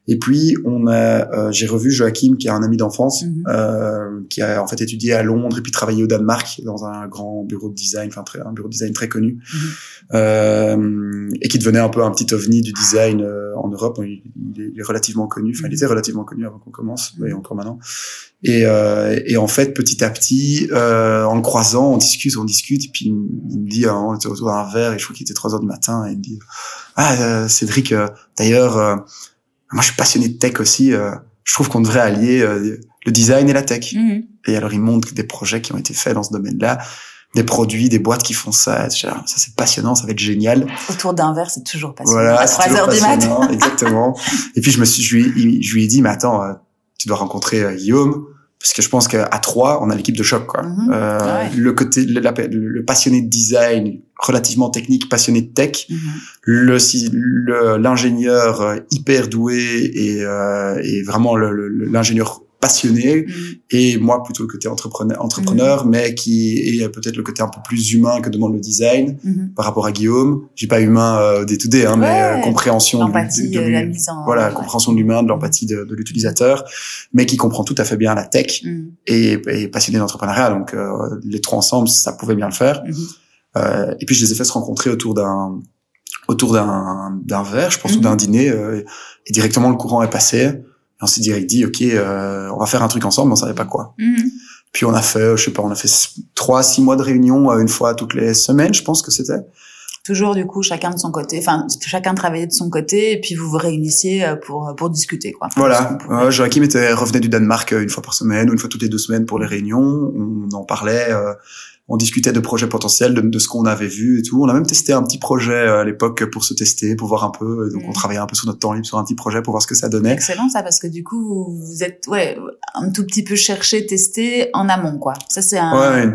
Et puis on a, euh, j'ai revu Joachim, qui est un ami d'enfance, euh, qui a en fait étudié à Londres et puis travaillé au Danemark dans un grand bureau de design, enfin un bureau de design très connu, euh, et qui devenait un peu un petit ovni du design euh, en Europe. Il, il est, relativement connu, enfin il Mhm. était relativement connu avant qu'on commence, Mhm. et encore maintenant. Et, euh, et en fait, petit à petit, euh, en le croisant, on discute, on discute, et puis il, me- dit, euh, on était autour d'un verre, et je crois qu'il était 3 heures du matin, et il me dit, ah euh, Cédric, d'ailleurs, moi je suis passionné de tech aussi, euh, je trouve qu'on devrait allier euh, le design et la tech. Mhm. Et alors il montre des projets qui ont été faits dans ce domaine-là, des produits, des boîtes qui font ça, etc. ça c'est passionnant, ça va être génial. Autour d'un verre, c'est toujours passionnant. Voilà, à c'est 3 toujours heures du matin. exactement. Et puis je me suis, je lui, ai- je lui ai dit, mais attends, euh, tu dois rencontrer euh, Guillaume, parce que je pense qu'à trois, on a l'équipe de choc, quoi. Ouais. Le côté, le, la- le- le passionné de design, relativement technique, passionné de tech, Mhm. le l'ingénieur euh, hyper doué et, euh, et vraiment le- le- l'ingénieur passionné Mhm. et moi plutôt le côté entrepreneur, entrepreneur mais qui est peut-être le côté un peu plus humain que demande le design Mhm. par rapport à Guillaume. J'ai pas humain euh, day to day, hein, mais euh, compréhension de- de, de la mise en. voilà, ouais. compréhension de l'humain, de l'empathie de, de l'utilisateur, mais qui comprend tout à fait bien la tech Mhm. et, et passionné d'entrepreneuriat. Donc euh, les trois ensemble, ça pouvait bien le faire. Mhm. Euh, et puis je les ai fait se rencontrer autour d'un autour d'un d'un verre, je pense, ou Mhm. d'un dîner, euh, et directement le courant est passé. Et on s'est direct dit, ok, euh, on va faire un truc ensemble, mais on savait pas quoi. Mhm. Puis on a fait, euh, je sais pas, on a fait trois, six mois de réunion euh, une fois toutes les semaines, je pense que c'était. Toujours du coup chacun de son côté, enfin chacun travaillait de son côté et puis vous vous réunissiez euh, pour pour discuter quoi. Voilà. Euh, Joachim était revenait du Danemark euh, une fois par semaine ou une fois toutes les deux semaines pour les réunions. On en parlait, euh, on discutait de projets potentiels, de, de ce qu'on avait vu et tout. On a même testé un petit projet euh, à l'époque pour se tester, pour voir un peu. Donc on travaillait un peu sur notre temps libre sur un petit projet pour voir ce que ça donnait. Excellent ça parce que du coup vous êtes ouais un tout petit peu cherché, testé en amont quoi. Ça c'est un Ouais, ouais.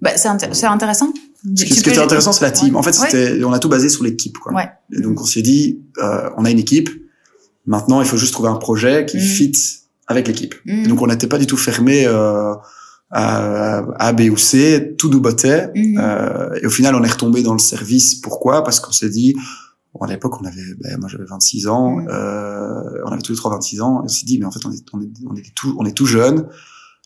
bah, c'est inté- c'est intéressant Ce qui, était intéressant, c'est la team. En fait, c'était, on a tout basé sur l'équipe, quoi. Ouais. Et donc, on s'est dit, euh, on a une équipe. Maintenant, il faut juste trouver un projet qui mm. fit avec l'équipe. Mm. Donc, on n'était pas du tout fermé euh, à A, B ou C. Tout nous bottait. Mm. Euh, et au final, on est retombé dans le service. Pourquoi? Parce qu'on s'est dit, bon, à l'époque, on avait, ben, moi, j'avais 26 ans. Euh, on avait tous les trois 26 ans. Et on s'est dit, mais en fait, on est, on est, on est tout, on est tout jeune.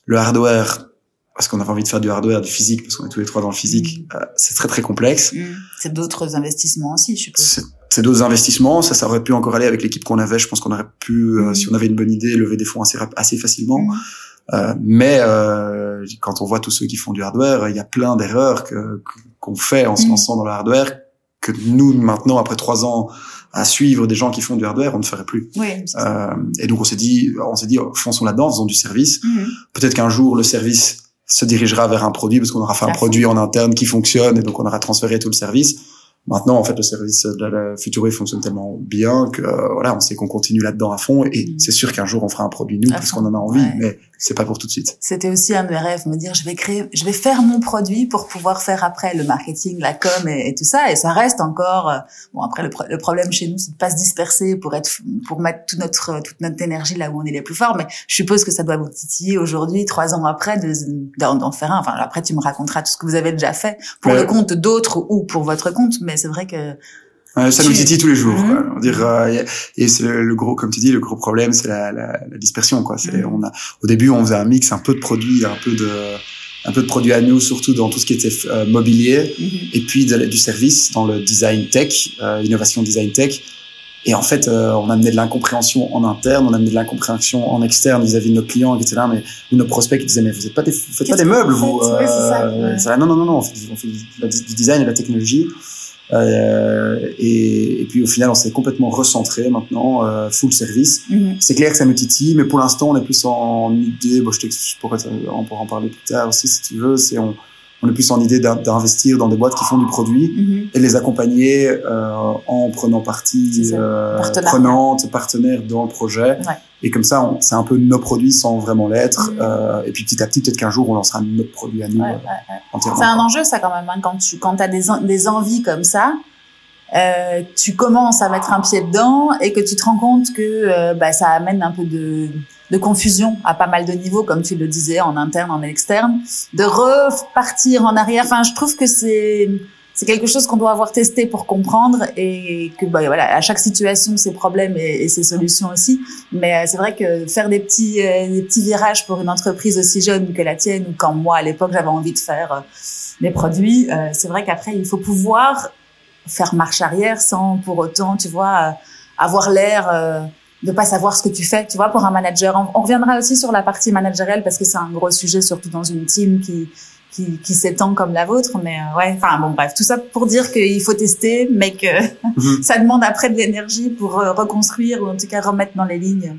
Le hardware parce qu'on avait envie de faire du hardware, du physique, parce qu'on est tous les trois dans le physique, mm. euh, c'est très très complexe. Mm. C'est d'autres investissements aussi, je suppose. C'est d'autres investissements, ça, ça aurait pu encore aller avec l'équipe qu'on avait. Je pense qu'on aurait pu, euh, mm. si on avait une bonne idée, lever des fonds assez assez facilement. Euh, mais euh, quand on voit tous ceux qui font du hardware, il y a plein d'erreurs que qu'on fait en se lançant dans le hardware que nous maintenant, après trois ans à suivre des gens qui font du hardware, on ne ferait plus. Oui, euh, et donc on s'est dit, on s'est dit, fonçons là-dedans, faisons du service. Peut-être qu'un jour le service se dirigera vers un produit parce qu'on aura fait un produit en interne qui fonctionne et donc on aura transféré tout le service. Maintenant, en fait, le service de la Futurwave fonctionne tellement bien que euh, voilà, on sait qu'on continue là-dedans à fond et mm. c'est sûr qu'un jour on fera un produit nous parce qu'on en a envie, mais c'est pas pour tout de suite. C'était aussi un de mes rêves, me dire je vais créer, je vais faire mon produit pour pouvoir faire après le marketing, la com et, tout ça. Et ça reste encore euh, bon. Après, le, problème chez nous, c'est de pas se disperser pour être, pour mettre toute notre toute notre énergie là où on est les plus forts. Mais je suppose que ça doit vous titiller aujourd'hui, trois ans après, de d'en faire un. Enfin, après, tu me raconteras tout ce que vous avez déjà fait pour le compte d'autres ou pour votre compte. Mais c'est vrai que ça nous titille tous les jours. Quoi. Mhm. On dire, euh, et c'est le, gros, comme tu dis, le gros problème, c'est la, la, la, dispersion. Quoi. C'est, mhm. on a, au début, on faisait un mix, un peu de produits, un peu de, un peu de produits à nous, surtout dans tout ce qui était euh, mobilier, mhm. et puis du service dans le design tech, euh, innovation design tech. Et en fait, euh, on amenait de l'incompréhension en interne, on amenait de l'incompréhension en externe vis-à-vis de nos clients qui étaient là, mais ou nos prospects qui disaient mais vous êtes pas des, vous faites pas des meubles, vous. Euh, ça, non, non, non, non, on fait, on fait du design et de la technologie. Euh, et, et, puis au final, on s'est complètement recentré maintenant, euh, full service. Mhm. C'est clair que ça nous titille, mais pour l'instant, on est plus en idée. Bon, je t'explique pourquoi on pourra en parler plus tard aussi si tu veux. C'est on, on est plus en idée d'investir dans des boîtes qui font du produit mhm. et les accompagner euh, en prenant partie euh, prenante, partenaire dans le projet. Ouais. Et comme ça, c'est un peu nos produits sans vraiment l'être. Mhm. Euh, et puis petit à petit, peut-être qu'un jour, on lancera notre produit à nous. Ouais, euh, c'est un enjeu, ça quand même. Hein, quand tu quand as des, des envies comme ça, euh, tu commences à mettre un pied dedans et que tu te rends compte que euh, bah, ça amène un peu de de confusion à pas mal de niveaux, comme tu le disais, en interne, en externe, de repartir en arrière. Enfin, je trouve que c'est c'est quelque chose qu'on doit avoir testé pour comprendre et que bah, voilà à chaque situation ses problèmes et, ses solutions aussi mais euh, c'est vrai que faire des petits euh, des petits virages pour une entreprise aussi jeune que la tienne ou quand moi à l'époque j'avais envie de faire euh, des produits c'est vrai qu'après il faut pouvoir faire marche arrière sans pour autant tu vois avoir l'air de pas savoir ce que tu fais, tu vois, pour un manager. On, reviendra aussi sur la partie managériale parce que c'est un gros sujet, surtout dans une team qui qui, qui s'étend comme la vôtre. Mais euh, ouais, enfin bon, bref, tout ça pour dire qu'il faut tester, mais que mhm. ça demande après de l'énergie pour euh, reconstruire ou en tout cas remettre dans les lignes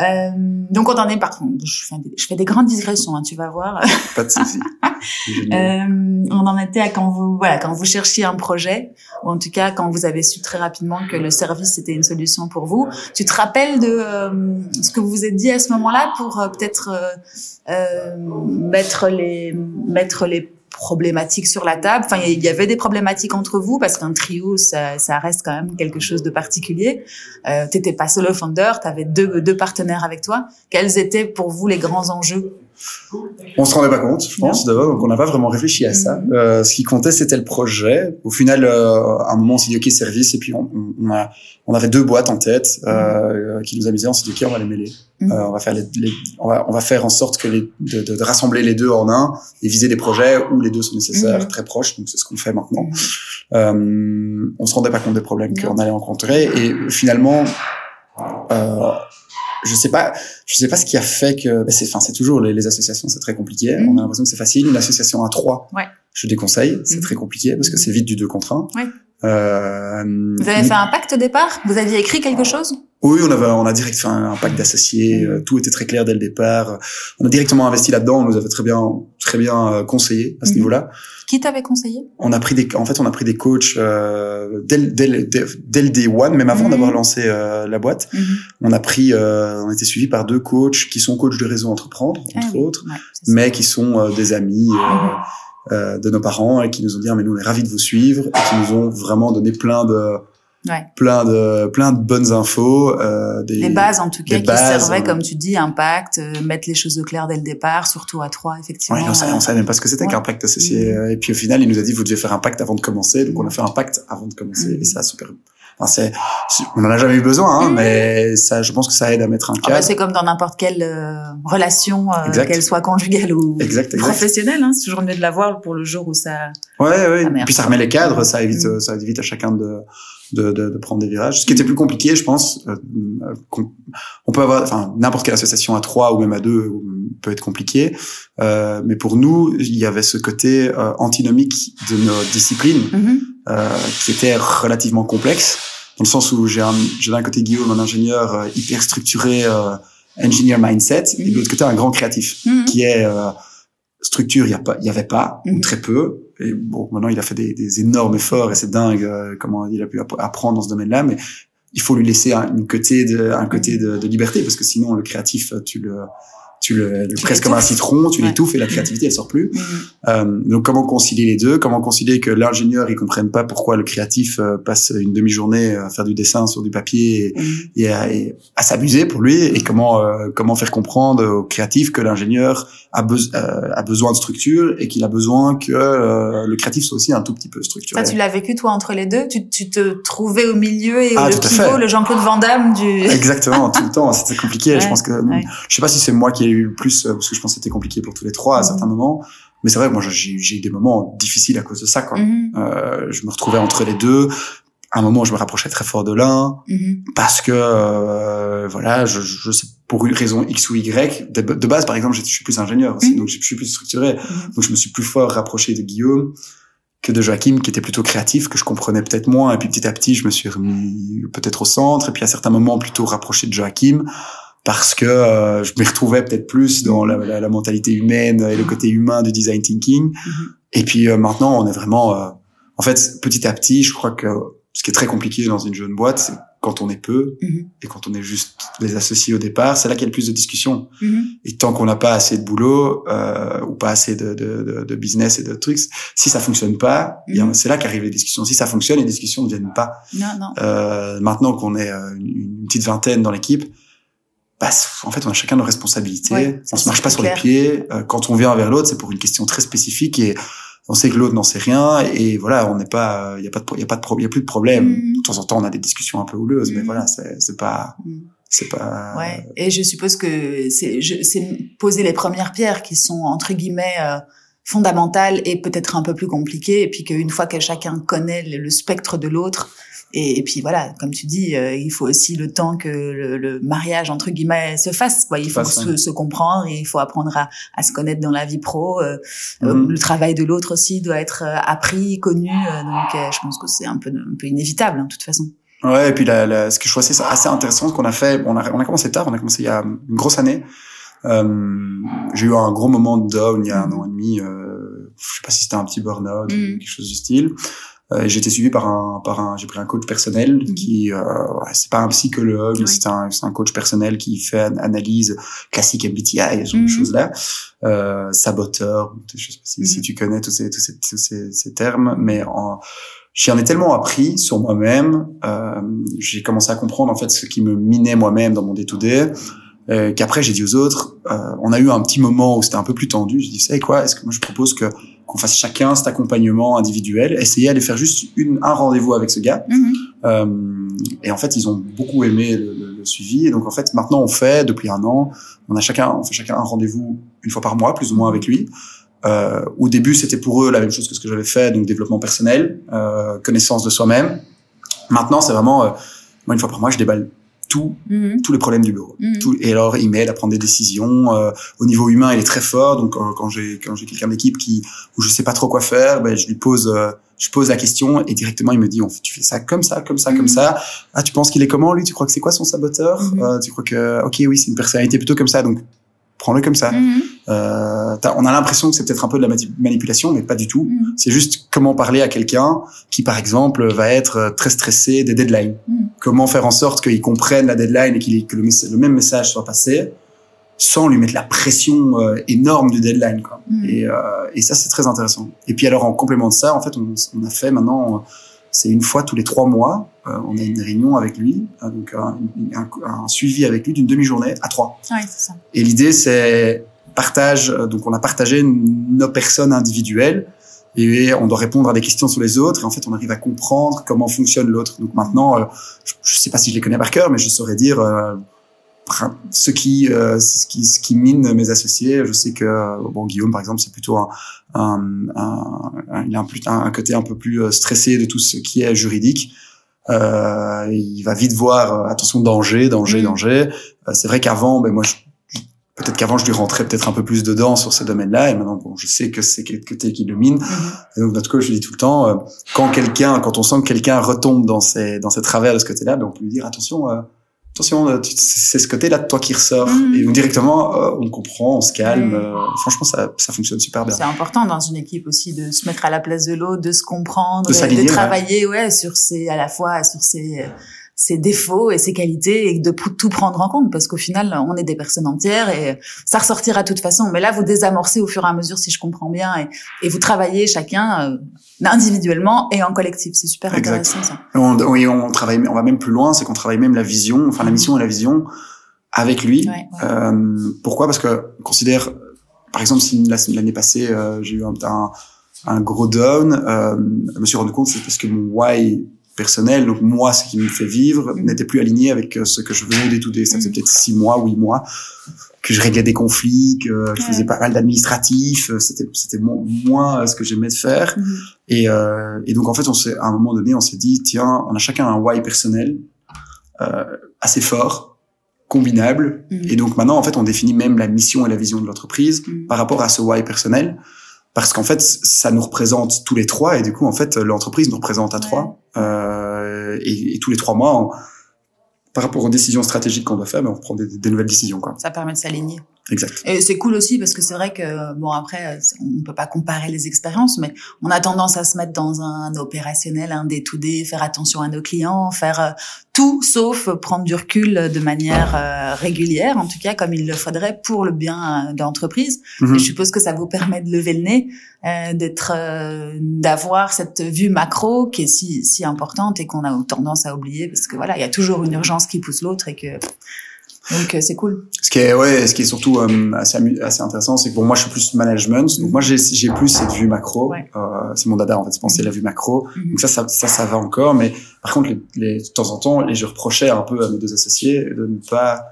euh, donc on en est par contre, je fais, des, je fais des grandes digressions, hein, tu vas voir. Pas de souci. euh, on en était à quand vous voilà quand vous cherchiez un projet ou en tout cas quand vous avez su très rapidement que le service était une solution pour vous. Tu te rappelles de euh, ce que vous vous êtes dit à ce moment-là pour euh, peut-être euh, mettre les mettre les problématiques sur la table. Enfin, il y avait des problématiques entre vous parce qu'un trio, ça, ça, reste quand même quelque chose de particulier. Euh, T'étais pas solo founder, tu avais deux, deux partenaires avec toi. Quels étaient pour vous les grands enjeux? On se rendait pas compte, je pense, d'abord, donc on n'a pas vraiment réfléchi à ça. Mm. Euh, ce qui comptait, c'était le projet. Au final, euh, à un moment, on s'est dit ok service, et puis on, on, a, on avait deux boîtes en tête euh, mm. qui nous amusaient. On s'est dit ok, on va les mêler. Mm. Euh, on va faire les, on, va, on va faire en sorte que les, de, de, rassembler les deux en un et viser des projets où les deux sont nécessaires, très proches. Donc c'est ce qu'on fait maintenant. Euh, on se rendait pas compte des problèmes qu'on allait rencontrer, et finalement. Euh, je sais pas, je sais pas ce qui a fait que, bah, c'est, enfin, c'est toujours les, associations, c'est très compliqué. Mm. On a l'impression que c'est facile. Une association à trois, ouais. je déconseille. C'est mm. très compliqué parce que c'est vite du deux contre un. Ouais. Euh, vous avez fait un pacte au départ? Vous aviez écrit quelque chose? Oui, on avait, on a direct fait un, pacte d'associés. Mm. Euh, tout était très clair dès le départ. On a directement investi là-dedans. On nous avait très bien, très bien euh, conseillé à ce mm-hmm. niveau-là. Qui t'avait conseillé? On a pris des, en fait, on a pris des coachs euh, dès, dès, dès, dès, le day one, même avant mm-hmm. d'avoir lancé euh, la boîte. Mm-hmm. On a pris, euh, on a été suivi par deux coachs qui sont coachs de réseau entreprendre, entre ah autres, mais qui sont des amis. euh, de nos parents et qui nous ont dit ah, mais nous on est ravis de vous suivre et qui nous ont vraiment donné plein de Ouais. plein de plein de bonnes infos euh, des, les bases en tout cas qui bases, servaient euh, comme tu dis impact euh, mettre les choses au clair dès le départ surtout à trois effectivement Ouais, on savait, on savait même pas ce que c'était Ouais. qu'un pacte associé. Mhm. Et puis au final, il nous a dit, vous devez faire un pacte avant de commencer. Donc on a Mhm. fait un pacte avant de commencer. Et ça, super. Enfin, c'est, on en a jamais eu besoin, hein, mais ça, je pense que ça aide à mettre un Ah bah, cadre. c'est comme dans n'importe quelle euh, relation, euh, qu'elle soit conjugale ou Exact, exact. professionnelle. Hein, c'est toujours mieux de l'avoir pour le jour où ça. Ouais, ouais. Merde. puis ça remet les cadres, ça évite, Mhm. ça évite à chacun de, de, de, de prendre des virages. Ce qui était plus compliqué, je pense, euh, on peut avoir, enfin, n'importe quelle association à trois ou même à deux peut être compliqué. Euh, mais pour nous, il y avait ce côté euh, antinomique de nos disciplines. Mhm. euh, qui était relativement complexe, dans le sens où j'ai un, j'ai d'un côté Guillaume, un ingénieur euh, hyper structuré, euh, engineer mindset, et de Mhm. l'autre côté un grand créatif, Mhm. qui est euh, structure, il y a pas, il y avait pas ou Mhm. très peu. Et bon, maintenant il a fait des, des énormes efforts et c'est dingue euh, comment il a pu app- apprendre dans ce domaine-là, mais il faut lui laisser un, une côté de, un côté de, de liberté parce que sinon le créatif, tu le tu le, le presses comme un citron, tu Ouais. l'étouffes et la créativité elle sort plus. Mhm. Euh, donc comment concilier les deux? Comment concilier que l'ingénieur il comprenne pas pourquoi le créatif euh, passe une demi-journée à faire du dessin sur du papier et, Mhm. et à, s'amuser pour lui? Et comment euh, comment faire comprendre au créatif que l'ingénieur a, beso- euh, a besoin de structure et qu'il a besoin que euh, le créatif soit aussi un tout petit peu structuré? Ça, tu l'as vécu toi entre les deux? Tu, tu te trouvais au milieu et Ah, le pivot, le Jean-Claude Van Damme du. Exactement, tout le temps, c'était compliqué. je pense que ouais. je sais pas si c'est moi qui ai eu le plus euh, parce que je pense que c'était compliqué pour tous les trois à Mhm. certains moments. Mais c'est vrai moi j'ai eu des moments difficiles à cause de ça quoi. Mhm. Euh, je me retrouvais entre les deux. À un moment, je me rapprochais très fort de l'un Mhm. parce que euh, voilà, je, je sais pour une raison X ou Y. De, de base, par exemple, je suis plus ingénieur aussi, donc je suis plus structuré. Donc je me suis plus fort rapproché de Guillaume que de Joachim, qui était plutôt créatif, que je comprenais peut-être moins. Et puis petit à petit, je me suis remis peut-être au centre. Et puis à certains moments, plutôt rapproché de Joachim parce que euh, je m'y retrouvais peut-être plus dans la, la, la mentalité humaine et le côté humain du design thinking. Mhm. Et puis euh, maintenant, on est vraiment, euh, en fait, petit à petit, je crois que ce qui est très compliqué dans une jeune boîte, c'est quand on est peu Mhm. et quand on est juste les associés au départ, c'est là qu'il y a le plus de discussions. Et tant qu'on n'a pas assez de boulot euh, ou pas assez de, de, de, de business et de trucs, si ça fonctionne pas, c'est là qu'arrivent les discussions. Si ça fonctionne, les discussions ne viennent pas. Non, non. Euh, maintenant qu'on est euh, une, une petite vingtaine dans l'équipe, bah, en fait, on a chacun nos responsabilités. Ouais, on se marche pas sur les pieds. Euh, quand on vient vers l'autre, c'est pour une question très spécifique et on sait que l'autre n'en sait rien. Et voilà, on n'est pas, il y a pas de, il y a pas de, y a plus de problème. Mhm. De temps en temps, on a des discussions un peu houleuses, mais Mhm. voilà, c'est, pas, Mhm. c'est pas. Ouais. Et je suppose que c'est c'est poser les premières pierres qui sont entre guillemets euh, fondamentales et peut-être un peu plus compliquées. Et puis qu'une fois que chacun connaît le, le spectre de l'autre, et, et puis voilà, comme tu dis, euh, il faut aussi le temps que le, le mariage entre guillemets se fasse. Quoi. Il faut fasse, se, ouais. se comprendre, et il faut apprendre à, à se connaître dans la vie pro. euh, euh, Mhm. le travail de l'autre aussi doit être appris, connu. donc je pense que c'est un peu un peu inévitable, hein, de toute façon. Ouais, et puis la, la, ce que je trouvais assez, assez intéressant, ce qu'on a fait, on a, on a commencé tard, on a commencé il y a une grosse année. Euh, j'ai eu un gros moment de down il y a un Mhm. an et demi. Euh, je sais pas si c'était un petit burn-out Mhm. ou quelque chose du style. Euh, été suivi par un, par un, j'ai pris un coach personnel Mhm. qui, euh, ouais, c'est pas un psychologue, mais Oui. c'est un, c'est un coach personnel qui fait une analyse classique MBTI, ce genre Mhm. de choses-là. Euh, saboteur, je sais pas si, si Mhm. tu connais tous ces, tous ces, tous ces, ces termes, mais en, J'en ai tellement appris sur moi-même. Euh, j'ai commencé à comprendre en fait ce qui me minait moi-même dans mon day-to-day. Euh, qu'après j'ai dit aux autres, euh, on a eu un petit moment où c'était un peu plus tendu. J'ai dit, savez quoi Est-ce que moi je propose que qu'on fasse chacun cet accompagnement individuel, essayer d'aller faire juste une, un rendez-vous avec ce gars. Mhm. Euh, et en fait, ils ont beaucoup aimé le, le- le suivi. Et donc, en fait, maintenant, on fait depuis un an, on a chacun, on fait chacun un rendez-vous une fois par mois, plus ou moins avec lui. Euh, au début, c'était pour eux la même chose que ce que j'avais fait, donc développement personnel, euh, connaissance de soi-même. Maintenant, c'est vraiment, euh, moi, une fois par mois, je déballe tout, Mhm. tous les problèmes du bureau. Mhm. Tout, et alors, il m'aide à prendre des décisions. Euh, au niveau humain, il est très fort. Donc, quand, quand j'ai quand j'ai quelqu'un d'équipe qui où je sais pas trop quoi faire, ben, je lui pose euh, je pose la question et directement il me dit on fait, tu fais ça comme ça, comme ça, comme Mhm. ça. Ah, tu penses qu'il est comment lui? Tu crois que c'est quoi son saboteur? Euh, Tu crois que ok oui c'est une personnalité plutôt comme ça donc prends-le comme ça. Euh, on a l'impression que c'est peut-être un peu de la manipulation mais pas du tout. Mhm. C'est juste comment parler à quelqu'un qui, par exemple, va être euh, très stressé des deadlines. Mhm. Comment faire en sorte qu'il comprenne la deadline et qu'il que le, même message soit passé sans lui mettre la pression euh, énorme du deadline. Quoi. Mm. Et, euh, et ça, c'est très intéressant. Et puis alors, en complément de ça, en fait, on, on a fait maintenant, c'est une fois tous les trois mois, on a une réunion avec lui, euh, donc un, un, un suivi avec lui d'une demi-journée à trois. Ouais, c'est ça. Et l'idée, c'est partage. euh, Donc, on a partagé nos personnes individuelles et on doit répondre à des questions sur les autres. Et en fait, on arrive à comprendre comment fonctionne l'autre. Donc maintenant, euh, je, je sais pas si je les connais par cœur, mais je saurais dire euh, ce qui, euh, ce qui, ce qui mine mes associés. Je sais que bon, Guillaume, par exemple, c'est plutôt un, un, un, un- il a un, côté un peu plus stressé de tout ce qui est juridique. Euh, il va vite voir attention danger, danger, danger. C'est vrai qu'avant, ben moi, je, peut-être qu'avant je lui rentrais peut-être un peu plus dedans sur ce domaine-là, et maintenant bon, je sais que c'est quelque côté qui le mine. Mhm. Et donc notre coach je dis tout le temps, euh, quand quelqu'un, quand on sent que quelqu'un retombe dans ses dans ses travers de ce côté-là, ben on peut lui dire attention, euh, attention, euh, c'est ce côté-là de toi qui ressort. Mhm. Et donc, directement, euh, on comprend, on se calme. Euh, franchement, ça ça fonctionne super bien. C'est important dans une équipe aussi de se mettre à la place de l'autre, de se comprendre, De ouais. travailler ouais sur ses à la fois sur ses ses défauts et ses qualités et de tout prendre en compte parce qu'au final on est des personnes entières et ça ressortira de toute façon mais là vous désamorcez au fur et à mesure si je comprends bien et, et vous travaillez chacun euh, individuellement et en collectif c'est super Exact. intéressant ça On, oui, on travaille, on va même plus loin, c'est qu'on travaille même la vision, enfin la mission et la vision avec lui. Ouais, ouais. Euh, pourquoi? Parce que on considère, par exemple, si la- l'année passée euh, j'ai eu un, un, un gros down, euh, je me suis rendu compte c'est parce que mon why personnel, donc moi ce qui me fait vivre, Mhm. n'était plus aligné avec euh, ce que je venais d'étudier. Ça faisait Mhm. peut-être six mois, huit mois que je réglais des conflits, que je faisais pas mal d'administratifs. euh, C'était c'était mo- moins euh, ce que j'aimais faire. Mhm. Et, euh, et donc en fait, on s'est, à un moment donné, on s'est dit, tiens, on a chacun un why personnel euh, assez fort, combinable. Et donc maintenant, en fait, on définit même la mission et la vision de l'entreprise par rapport à ce why personnel, parce qu'en fait, ça nous représente tous les trois, et du coup, en fait, l'entreprise nous représente à trois. Euh, et, et tous les trois mois, on- par rapport aux décisions stratégiques qu'on doit faire, ben, on prend des, des nouvelles décisions. Quoi. ça permet de s'aligner Exact. Et c'est cool aussi parce que c'est vrai que bon après on peut pas comparer les expériences mais on a tendance à se mettre dans un opérationnel, un day to day, faire attention à nos clients, faire euh, tout sauf prendre du recul de manière euh, régulière en tout cas comme il le faudrait pour le bien euh, de l'entreprise. Mhm. Je suppose que ça vous permet de lever le nez, euh, d'être euh, d'avoir cette vue macro qui est si si importante et qu'on a tendance à oublier parce que voilà, il y a toujours une urgence qui pousse l'autre et que donc euh, c'est cool. Ce qui est ouais, ce qui est surtout euh, assez assez intéressant, c'est que bon, moi je suis plus management, donc moi j'ai j'ai plus cette vue macro. Ouais. Euh, c'est mon dada en fait, c'est penser la vue macro. Mhm. Donc ça, ça, ça, ça va encore, mais par contre, les, les, de temps en temps, et je reprochais un peu à mes deux associés de ne pas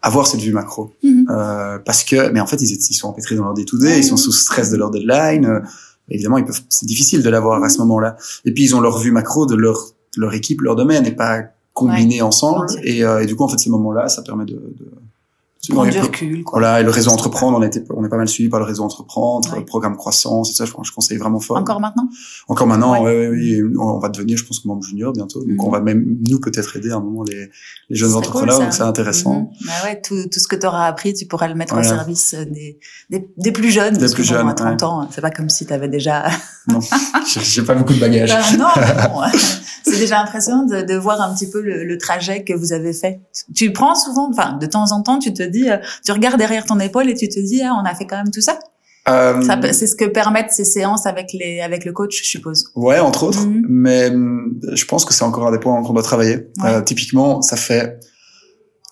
avoir cette vue macro, Mhm. euh, parce que, mais en fait, ils, ils sont empêtrés dans leur day-to-day, ils sont sous stress de leur deadline. euh, évidemment, ils peuvent, c'est difficile de l'avoir à ce moment-là. Et puis ils ont leur vue macro de leur leur équipe, leur domaine, et pas combinés ensemble. Et, euh, et du coup, en fait, ces moments-là, ça permet de, de Prendre du recul quoi. voilà, et le réseau entreprendre, on a été, on est pas mal suivi par le réseau entreprendre, Ouais. le programme croissance, et ça, je, je conseille vraiment fort. Encore maintenant? Encore maintenant, Ouais. ouais, ouais, on va devenir, je pense, que membre junior bientôt. Donc, Mhm. on va même, nous, peut-être aider à un moment les, les jeunes entrepreneurs. cool, donc, c'est intéressant. Mhm. Bah ouais, tout, tout ce que tu auras appris, tu pourras le mettre Voilà. au service euh, des, des, des plus jeunes. Des parce plus que bon, jeunes, à 30 ans, c'est pas comme si tu avais déjà... Non, j'ai pas beaucoup de bagages. Ben non, bon, c'est déjà impressionnant de, de voir un petit peu le, le trajet que vous avez fait. Tu prends souvent, enfin, de temps en temps, tu te dis, euh, tu regardes derrière ton épaule et tu te dis, ah, on a fait quand même tout ça. Euh, C'est ce que permettent ces séances avec les avec le coach, je suppose. Ouais, entre autres. Mhm. Mais hum, je pense que c'est encore un des points qu'on doit travailler. Ouais. Euh, typiquement, ça fait,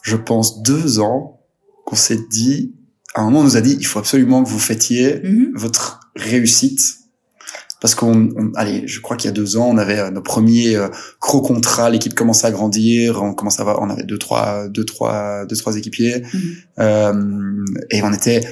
je pense, deux ans qu'on s'est dit, à un moment, on nous a dit, il faut absolument que vous fêtiez Mhm. votre réussite. Parce qu'on, on- allez, je crois qu'il y a deux ans, on avait euh, nos premiers euh, gros contrats, l'équipe commençait à grandir, on commençait à avoir, on avait deux, trois, deux, trois, deux, trois équipiers, Mhm. euh, et on était,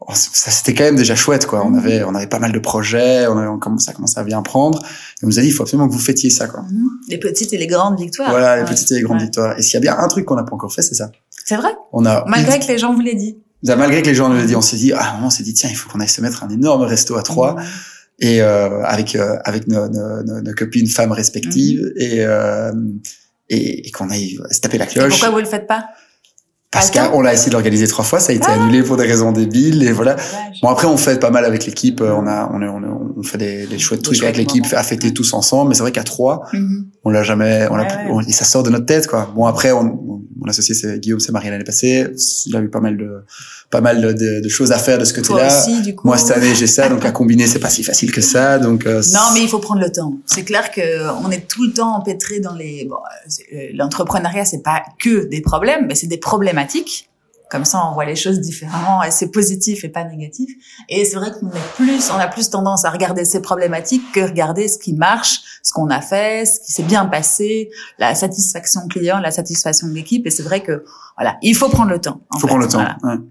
oh, ça c'était quand même déjà chouette, quoi. On Mhm. avait, on avait pas mal de projets, on, avait, on commençait, ça commençait à bien prendre, et on nous a dit, il faut absolument que vous fêtiez ça, quoi. Mhm. Les petites et les grandes victoires. Voilà, les Ouais. petites et les grandes Ouais. victoires. Et s'il y a bien un truc qu'on n'a pas encore fait, c'est ça. C'est vrai, On a, malgré que les gens vous l'aient dit. malgré que les gens nous l'aient dit, on s'est dit, ah, on s'est dit, tiens, il faut qu'on aille se mettre un énorme resto à trois. Et euh, avec euh, avec nos, nos, nos, copines femmes respectives et euh, et, et qu'on aille se taper la Et cloche. pourquoi vous le faites pas? Parce qu'on l'a essayé d'organiser trois fois ça a été Ah. annulé pour des raisons débiles et voilà. Dommage. bon après on fait pas mal avec l'équipe euh, on a on, est- on, on fait des, des chouettes Des trucs avec l'équipe à fêter tous ensemble mais c'est vrai qu'à trois Mhm. on l'a jamais on l'a Ouais, on- et ça sort de notre tête quoi. Bon après on, on- mon associé c'est Guillaume c'est marié l'année passée. Il a eu pas mal de pas mal de, de choses à faire de ce côté-là. Moi cette année j'ai ça donc à combiner c'est pas si facile que ça donc euh, non mais il faut prendre le temps. C'est clair que on est tout le temps empêtré dans les bon, euh, l'entrepreneuriat c'est pas que des problèmes mais c'est des comme ça, on voit les choses différemment et c'est positif et pas négatif. Et c'est vrai qu'on est plus, on a plus tendance à regarder ces problématiques que regarder ce qui marche, ce qu'on a fait, ce qui s'est bien passé, la satisfaction client, la satisfaction de l'équipe. Et c'est vrai que, voilà, il faut prendre le temps. Il faut prendre le temps.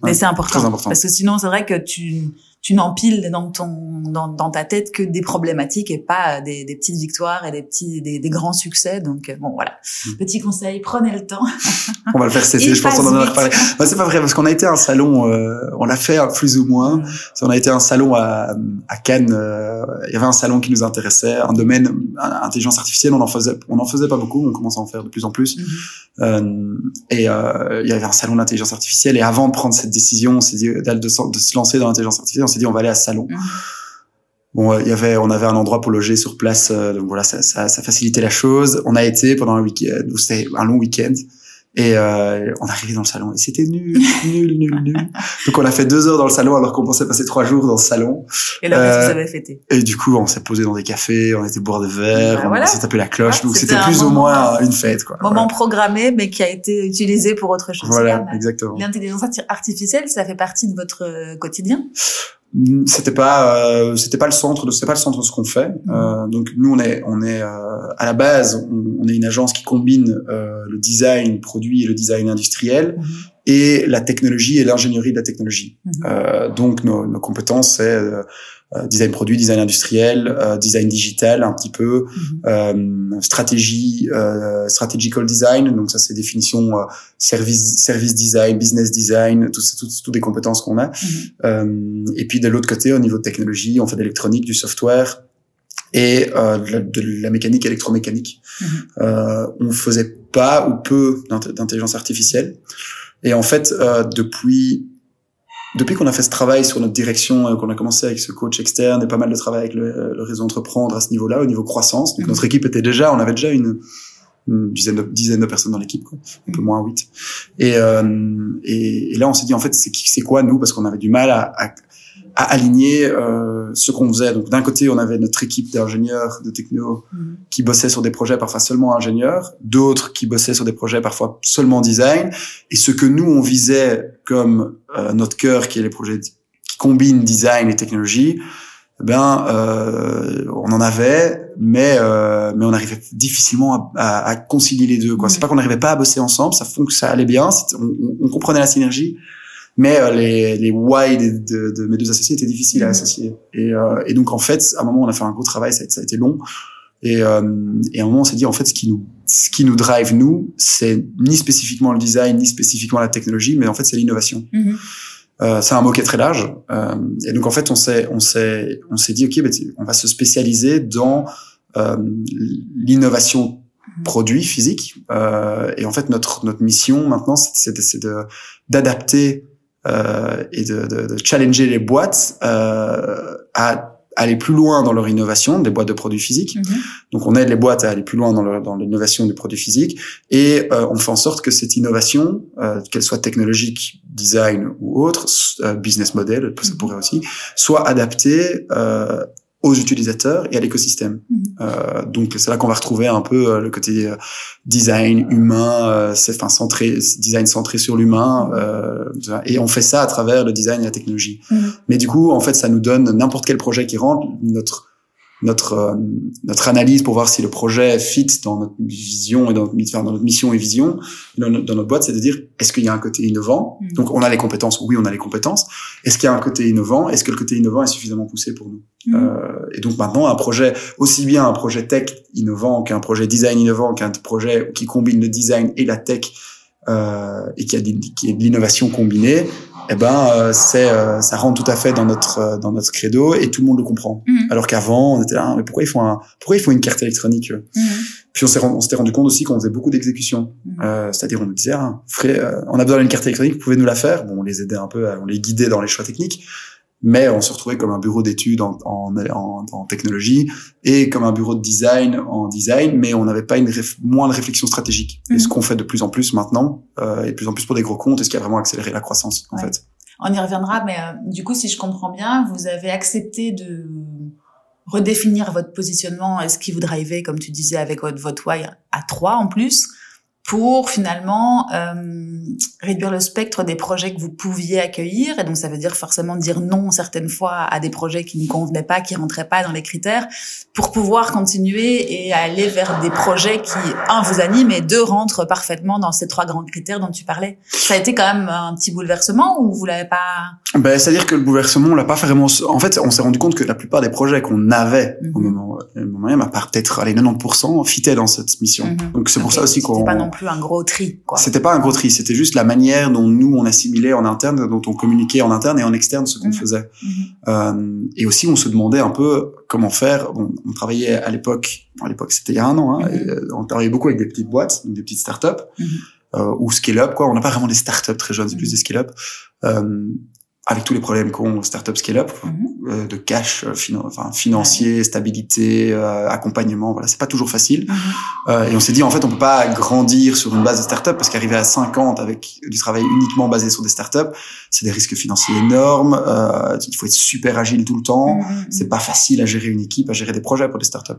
Mais c'est important, important. Parce que sinon, c'est vrai que tu, tu n'empiles dans ton dans, dans, ta tête que des problématiques et pas des, des petites victoires et des petits des, des grands succès. Donc euh, bon voilà. Mm. petit conseil prenez le temps. On va le faire cesser je pense qu'on en a reparlé bah, c'est pas vrai parce qu'on a été à un salon euh, on l'a fait plus ou moins. Mm. on a été à un salon à, à Cannes euh, il y avait un salon qui nous intéressait un domaine intelligence artificielle on en faisait on en faisait pas beaucoup on commence à en faire de plus en plus. Mm-hmm. et il y avait un salon d'intelligence artificielle et avant de prendre cette décision on s'est dit de, de se lancer dans l'intelligence artificielle on s'est dit on va aller à salon. Bon, il y avait, on avait un endroit pour loger sur place, euh, donc voilà, ça, ça, ça, facilitait la chose. On a été pendant un week-end, c'était un long week-end, et euh, on est arrivé dans le salon et c'était nul, nul, nul, nul. Donc on a fait deux heures dans le salon alors qu'on pensait passer trois jours dans le salon. Et là, euh, vous avez fêté. Et du coup, on s'est posé dans des cafés, on était boire des verres, bah, on s'est tapé la cloche. donc c'était plus ou moins une fête, quoi. Moment programmé, mais qui a été utilisé pour autre chose. Voilà, exactement. L'intelligence artificielle, ça fait partie de votre euh, quotidien c'était pas euh, c'était pas le centre de c'était pas le centre de ce qu'on fait mmh. euh, donc nous on est on est euh, à la base on, on, est une agence qui combine euh, le design produit et le design industriel mmh. et la technologie et l'ingénierie de la technologie euh, donc nos, nos compétences c'est euh, design produit, design industriel, euh, design digital un petit peu, mhm. euh, stratégie, strategical design. Donc ça c'est définition service service design, business design, tout toutes des compétences qu'on a. Mhm. et puis de l'autre côté, au niveau de technologie, on fait de l'électronique, du software et euh, de, la, mécanique électromécanique. Mhm. Euh, on faisait pas ou peu d'intelligence artificielle. Et en fait, euh, depuis depuis qu'on a fait ce travail sur notre direction, euh, qu'on a commencé avec ce coach externe et pas mal de travail avec le, le réseau entreprendre à ce niveau-là, au niveau croissance. Donc, notre équipe était déjà, on avait déjà une, une dizaine de, dizaine de personnes dans l'équipe, un peu moins huit. Et, euh, et, et, là, on s'est dit en fait, c'est quoi nous? Parce qu'on avait du mal à, à, à aligner euh, ce qu'on faisait. Donc d'un côté, on avait notre équipe d'ingénieurs, de techno, mhm. qui bossaient sur des projets parfois seulement ingénieurs, d'autres qui bossaient sur des projets parfois seulement design, et ce que nous on visait comme euh, notre cœur, qui est les projets qui combinent design et technologie, eh ben euh, on en avait, mais euh, mais on arrivait difficilement à, à, concilier les deux. Quoi, c'est mhm. pas qu'on n'arrivait pas à bosser ensemble, ça ça allait bien, on, on comprenait la synergie, mais euh, les, les why de, de, de, mes deux associés étaient difficiles à mhm. associer. Et, euh, et, donc en fait, à un moment, on a fait un gros travail, ça a, ça a été long. Et, euh, et à un moment, on s'est dit en fait, ce qui nous, ce qui nous drive nous, c'est ni spécifiquement le design, ni spécifiquement la technologie, mais en fait, c'est l'innovation. Mhm. Euh, c'est un mot qui est très large. Euh, et donc en fait, on s'est, on s'est, on s'est dit ok, bah, on va se spécialiser dans euh, l'innovation mhm. produit physique. Euh, et en fait, notre notre mission maintenant, c'est de d'adapter et de, de, de, challenger les boîtes euh, à aller plus loin dans leur innovation, des boîtes de produits physiques. Mhm. Donc on aide les boîtes à aller plus loin dans, dans l'innovation des produits physiques et euh, on fait en sorte que cette innovation, euh, qu'elle soit technologique, design ou autre, euh, business model, ça mhm. pourrait aussi, soit adaptée euh, aux utilisateurs et à l'écosystème. Mhm. Euh, donc c'est là qu'on va retrouver un peu euh, le côté euh, design humain, euh, c'est enfin centré, design centré sur l'humain, euh, et on fait ça à travers le design et la technologie. Mhm. Mais du coup, en fait, ça nous donne n'importe quel projet qui rentre, notre notre euh, notre analyse pour voir si le projet fit dans notre vision et dans notre, dans notre mission et vision dans notre, dans notre boîte, c'est de dire est-ce qu'il y a un côté innovant? Mm. Donc on a les compétences, oui, on a les compétences. Est-ce qu'il y a un côté innovant? Est-ce que le côté innovant est suffisamment poussé pour nous? Mm. euh, Et donc maintenant, un projet aussi bien un projet tech innovant qu'un projet design innovant qu'un projet qui combine le design et la tech euh, et qui a, qui a de l'innovation combinée, eh ben euh, c'est euh, ça rentre tout à fait dans notre euh, dans notre credo et tout le monde le comprend. Mhm. Alors qu'avant on était là mais pourquoi ils font un pourquoi ils font une carte électronique mhm. Puis on s'est on s'était rendu compte aussi qu'on faisait beaucoup d'exécutions. Mhm. c'est-à-dire on nous disait ah, on a besoin d'une carte électronique, vous pouvez nous la faire. Bon, on les aidait un peu, on les guidait dans les choix techniques. Mais on se retrouvait comme un bureau d'études en, en, en, technologie et comme un bureau de design en design, mais on n'avait pas une moins de réflexion stratégique. Et ce mhm. qu'on fait de plus en plus maintenant, euh, et de plus en plus pour des gros comptes, et ce qui a vraiment accéléré la croissance, en fait? On y reviendra, mais euh, du coup, si je comprends bien, vous avez accepté de redéfinir votre positionnement et ce qui vous drivait, comme tu disais, avec votre, votre why à trois en plus, pour finalement euh, réduire le spectre des projets que vous pouviez accueillir. Et donc, ça veut dire forcément dire non certaines fois à des projets qui ne convenaient pas, qui rentraient pas dans les critères, pour pouvoir continuer et aller vers des projets qui, un, vous animent et deux, rentrent parfaitement dans ces trois grands critères dont tu parlais. Ça a été quand même un petit bouleversement ou vous l'avez pas? Ben, C'est-à-dire que le bouleversement, on l'a pas vraiment... En fait, on s'est rendu compte que la plupart des projets qu'on avait au mhm. moment, au moment même, à part peut-être les 90%, fitaient dans cette mission. Mhm. Donc, c'est pour ça aussi qu'on plus un gros tri. C'était pas un gros tri, c'était juste la manière dont nous on assimilait en interne, dont on communiquait en interne et en externe ce qu'on mhm. faisait. Mhm. Euh, et aussi on se demandait un peu comment faire. Bon, on travaillait à l'époque, à l'époque c'était il y a un an, hein, mhm. euh, on travaillait beaucoup avec des petites boîtes, des petites startups. Euh, ou scale up quoi on n'a pas vraiment des startups très jeunes c'est plus des scale up euh, avec tous les problèmes qu'ont startup scale-up, mhm. euh, de cash, euh, enfin, financier, stabilité, euh, accompagnement, voilà, c'est pas toujours facile. Euh, et on s'est dit, en fait, on peut pas grandir sur une base de startup parce qu'arriver à 50 avec du travail uniquement basé sur des startups, c'est des risques financiers énormes. Euh, il faut être super agile tout le temps. Mhm. C'est pas facile à gérer une équipe, à gérer des projets pour des startups.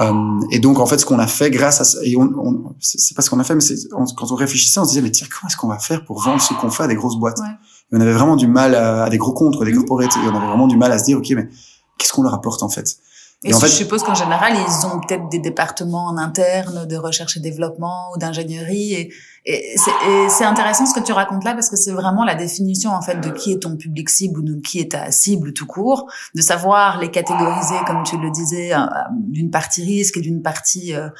Euh, et donc, en fait, ce qu'on a fait grâce à et on, on c'est pas ce qu'on a fait, mais c'est quand on réfléchissait, on se disait, mais tiens, comment est-ce qu'on va faire pour vendre ce qu'on fait à des grosses boîtes? On avait vraiment du mal à, des gros contre, des mmh. corporates, et on avait vraiment du mal à se dire, ok, mais qu'est-ce qu'on leur apporte en fait? Et, en fait, je suppose qu'en général, ils ont peut-être des départements en interne de recherche et développement ou d'ingénierie et et c'est intéressant ce que tu racontes là parce que c'est vraiment la définition en fait de qui est ton public cible ou de qui est ta cible tout court, de savoir les catégoriser comme tu le disais euh, d'une partie risque et d'une partie. Euh,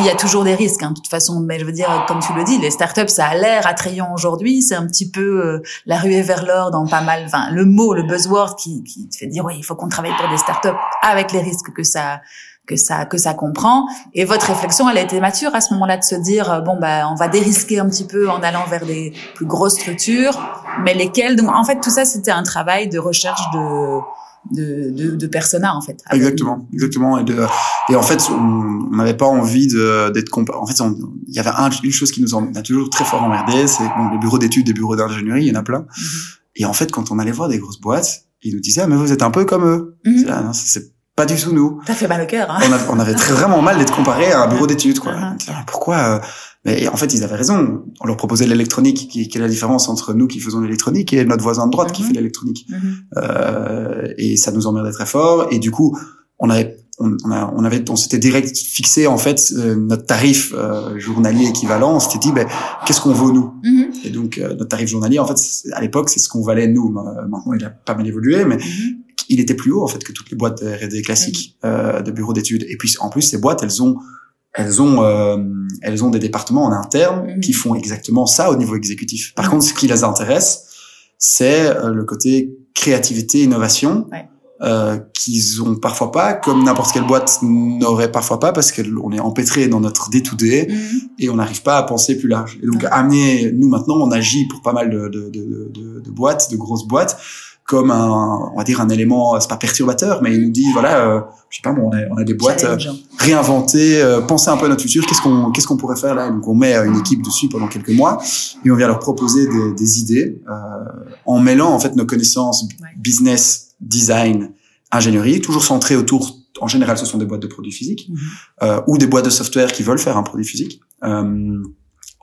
il y a toujours des risques hein, de toute façon, mais je veux dire comme tu le dis, les startups ça a l'air attrayant aujourd'hui, c'est un petit peu euh, la ruée vers l'or dans pas mal. Enfin le mot, le buzzword qui, qui te fait dire oui il faut qu'on travaille pour des startups avec les risques que ça que ça que ça comprend. Et votre réflexion, elle a été mature à ce moment-là de se dire euh, bon bah on va dérisquer un petit peu en allant vers des plus grosses structures, mais lesquelles? Donc en fait tout ça c'était un travail de recherche de de, de, de persona en fait. Exactement, exactement. Et, de, et en fait, on n'avait pas envie d'être En fait, il y avait une chose qui nous a toujours très fort emmerdé, c'est bon, les bureaux d'études, des bureaux d'ingénierie, il y en a plein. Mm-hmm. Et en fait, quand on allait voir des grosses boîtes, ils nous disaient ah, mais vous êtes un peu comme eux. Mm C'est pas du tout nous. Ça fait mal au cœur. Hein. On, avait très vraiment mal d'être comparé à un bureau d'études, quoi. Uh-huh. Pourquoi euh, Mais en fait, ils avaient raison. On leur proposait l'électronique, qui, qui, est la différence entre nous qui faisons l'électronique et notre voisin de droite qui uh-huh. fait l'électronique. Uh-huh. euh, et ça nous emmerdait très fort. Et du coup, on avait on, on, avait on s'était direct fixé en fait euh, notre tarif euh, journalier équivalent on s'était dit ben qu'est-ce qu'on vaut nous et donc notre tarif journalier en fait à l'époque c'est ce qu'on valait nous maintenant il a pas mal évolué mais il était plus haut en fait que toutes les boîtes de R&D classiques mm. euh, de bureaux d'études. Et puis en plus ces boîtes, elles ont elles ont euh, elles ont des départements en interne mm. qui font exactement ça au niveau exécutif. Par mm. contre, ce qui les intéresse, c'est euh, le côté créativité, innovation. Euh, qu'ils ont parfois pas, comme n'importe quelle boîte n'aurait parfois pas, parce qu'on est empêtré dans notre day-to-day et on n'arrive pas à penser plus large. Et donc, amener, nous maintenant, on agit pour pas mal de, de, de, de boîtes, de grosses boîtes, comme un, on va dire un élément, c'est pas perturbateur, mais il nous dit voilà, euh, je sais pas, bon, on, a, on a des boîtes euh, réinventées, euh, penser un peu à notre futur, qu'est-ce qu'on qu'est-ce qu'on pourrait faire là? Donc on met une équipe dessus pendant quelques mois et on vient leur proposer des, des idées euh, en mêlant en fait nos connaissances business, design, ingénierie, toujours centrées autour. En général, ce sont des boîtes de produits physiques mm-hmm. ou des boîtes de software qui veulent faire un produit physique.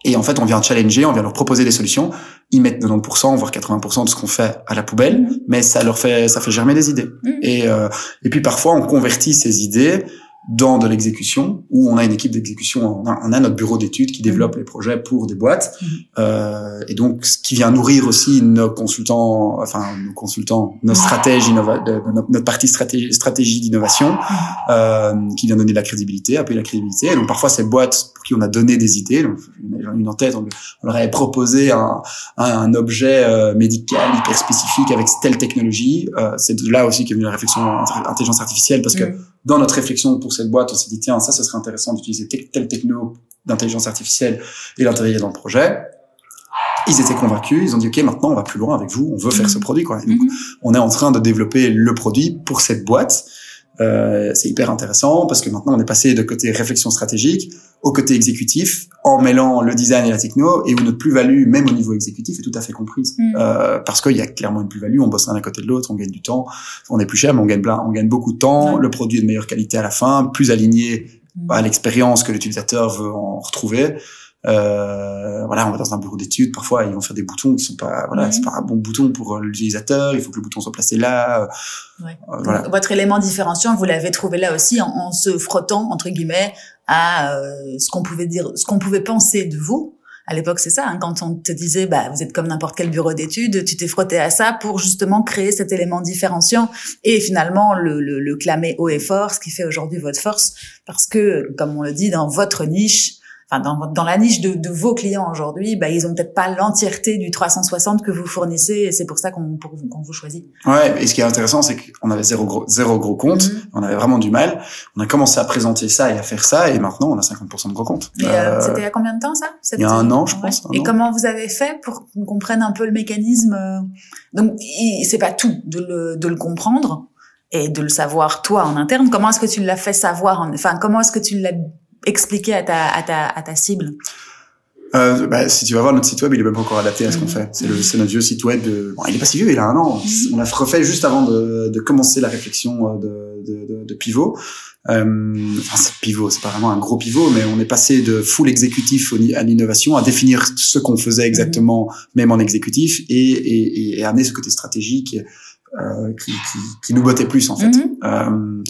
Et en fait, on vient challenger, on vient leur proposer des solutions. Ils mettent 90%, voire 80% de ce qu'on fait à la poubelle, mmh. mais ça leur fait, ça fait germer des idées. Mmh. Et, euh, et puis parfois, on convertit ces idées dans de l'exécution où on a une équipe d'exécution, on, a notre bureau d'études qui développe mhm. les projets pour des boîtes mhm. euh, et donc ce qui vient nourrir aussi nos consultants, enfin nos consultants, nos stratèges, notre, partie stratégie, stratégie d'innovation mhm. euh, qui vient donner de la crédibilité, appuyer la crédibilité. Et donc parfois ces boîtes pour qui on a donné des idées, donc une en tête, on, leur avait proposé un, un, objet euh, médical hyper spécifique avec telle technologie. Euh, c'est de là aussi qu'est venue la réflexion intelligence artificielle parce que dans notre réflexion pour cette boîte, on s'est dit, tiens, ça, ce serait intéressant d'utiliser telle techno d'intelligence artificielle et l'intégrer dans le projet. ils étaient convaincus, ils ont dit ok maintenant on va plus loin avec vous, on veut faire ce Mhm. produit quoi. Donc, Mhm. on est en train de développer le produit pour cette boîte. Euh, c'est hyper intéressant parce que maintenant on est passé de côté réflexion stratégique au côté exécutif en mêlant le design et la techno et où notre plus-value même au niveau exécutif est tout à fait comprise Mhm. euh, parce qu'il y a clairement une plus-value on bosse l'un à côté de l'autre on gagne du temps on est plus cher mais on gagne plein on gagne beaucoup de temps le produit est de meilleure qualité à la fin plus aligné Mhm. à l'expérience que l'utilisateur veut en retrouver. Euh, voilà, on va dans un bureau d'études, parfois ils vont faire des boutons qui sont pas, voilà, c'est pas un bon bouton pour euh, l'utilisateur. Il faut que le bouton soit placé là. euh, Ouais. euh, voilà. Donc, Votre élément différenciant, vous l'avez trouvé là aussi en, en se frottant entre guillemets à euh, ce qu'on pouvait dire, ce qu'on pouvait penser de vous. À l'époque, c'est ça. hein, quand on te disait, bah, vous êtes comme n'importe quel bureau d'études, tu t'es frotté à ça pour justement créer cet élément différenciant et finalement le, le, le clamer haut et fort, ce qui fait aujourd'hui votre force, parce que, comme on le dit, dans votre niche, enfin dans, dans la niche de, de vos clients aujourd'hui, bah, ils ont peut-être pas l'entièreté du 360 que vous fournissez, et c'est pour ça qu'on qu'on vous choisit. Ouais. Et ce qui est intéressant, c'est qu'on avait zéro gros, zéro gros compte. Mhm. On avait vraiment du mal. On a commencé à présenter ça et à faire ça, et maintenant on a 50% de gros comptes. Euh, Euh, c'était il y a combien de temps ça? il y a un an, je pense, un Et an. comment vous avez fait pour qu'on comprenne un peu le mécanisme euh, Donc c'est pas tout de le, de le comprendre et de le savoir toi en interne. Comment est-ce que tu l'as fait savoir en- Enfin comment est-ce que tu l'as expliqué à ta à ta à ta cible Euh, bah, si tu vas voir notre site web, il est même pas encore adapté à ce qu'on Mhm. fait. C'est le, c'est notre vieux site web. De... Bon, il est pas si vieux, il a un an. Mhm. On l'a refait juste avant de, de commencer la réflexion euh, de, de, de, de pivot. Euh, enfin, c'est pivot, c'est pas vraiment un gros pivot, mais on est passé de full exécutif à l'innovation, à définir ce qu'on faisait exactement, même en exécutif, et, et, et, amener ce côté stratégique euh, qui, qui, qui nous bottait plus en fait. Mhm. Euh,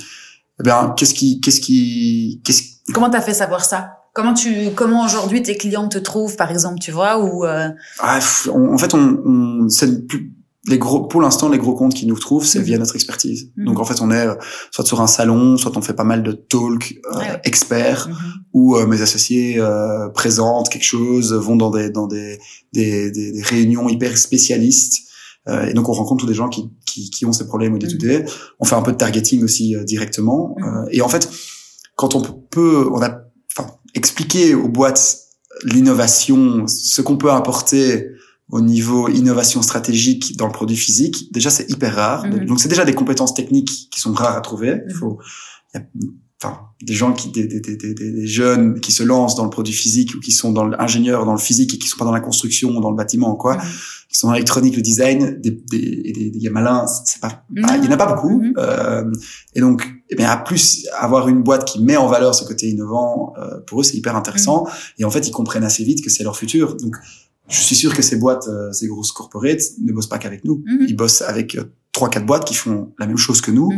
eh bien, qu'est-ce qui, qu'est-ce qui, qu'est-ce Comment t'as fait savoir ça? Comment tu comment aujourd'hui tes clients te trouvent par exemple tu vois ou euh, Ah, on- en fait, on, on c'est le plus- les gros, pour l'instant, les gros comptes qui nous trouvent, c'est Mhm. via notre expertise. Mhm. Donc, en fait, on est euh, soit sur un salon, soit on fait pas mal de talks euh, Ouais, ouais. experts, mhm. où euh, mes associés euh, présentent quelque chose, vont dans des dans des des, des, des réunions hyper spécialistes. Euh, et donc, on rencontre tous des gens qui qui, qui ont ces problèmes au day-to-day. On fait un peu de targeting aussi euh, directement. Et en fait, quand on peut, on a, enfin, expliquer aux boîtes l'innovation, ce qu'on peut apporter au niveau innovation stratégique dans le produit physique, déjà c'est hyper rare. Mhm. Donc c'est déjà des compétences techniques qui sont rares à trouver. Il faut, il y a, enfin, des gens qui, des, des, des, des, jeunes qui se lancent dans le produit physique ou qui sont dans l'ingénieur dans le physique et qui sont pas dans la construction ou dans le bâtiment quoi, Mhm. qui sont dans l'électronique, le design, des, des, des, des malins, c'est pas, Mhm. bah, il y en a pas beaucoup. Mhm. Euh, et donc, eh bien, à plus avoir une boîte qui met en valeur ce côté innovant, euh, pour eux, c'est hyper intéressant. Et en fait, ils comprennent assez vite que c'est leur futur. Donc, je suis sûr que ces boîtes, euh, ces grosses corporates, ne bossent pas qu'avec nous. Mhm. Ils bossent avec euh, trois, quatre boîtes qui font la même chose que nous,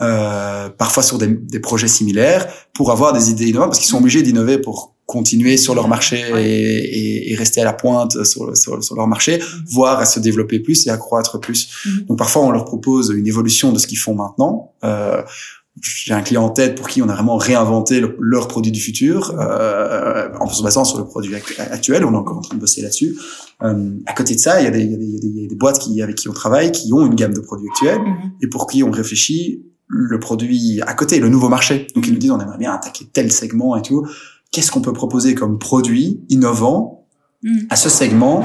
euh, parfois sur des, des projets similaires, pour avoir des idées innovantes, parce qu'ils sont obligés d'innover pour continuer sur leur marché Ouais. et, et, et rester à la pointe sur, sur, sur leur marché, voire à se développer plus et à croître plus. Mhm. Donc parfois on leur propose une évolution de ce qu'ils font maintenant. Euh, j'ai un client en tête pour qui on a vraiment réinventé le- leur produit du futur euh, en se basant sur le produit act- actuel. On est encore en train de bosser là-dessus. Euh, à côté de ça, il y a des, il y a des, il y a des- il y a des boîtes qui, avec qui on travaille qui ont une gamme de produits actuels Mhm. et pour qui on réfléchit le produit à côté, le nouveau marché. Donc ils nous disent on aimerait bien attaquer tel segment et tout. Qu'est-ce qu'on peut proposer comme produit innovant Mhm. à ce segment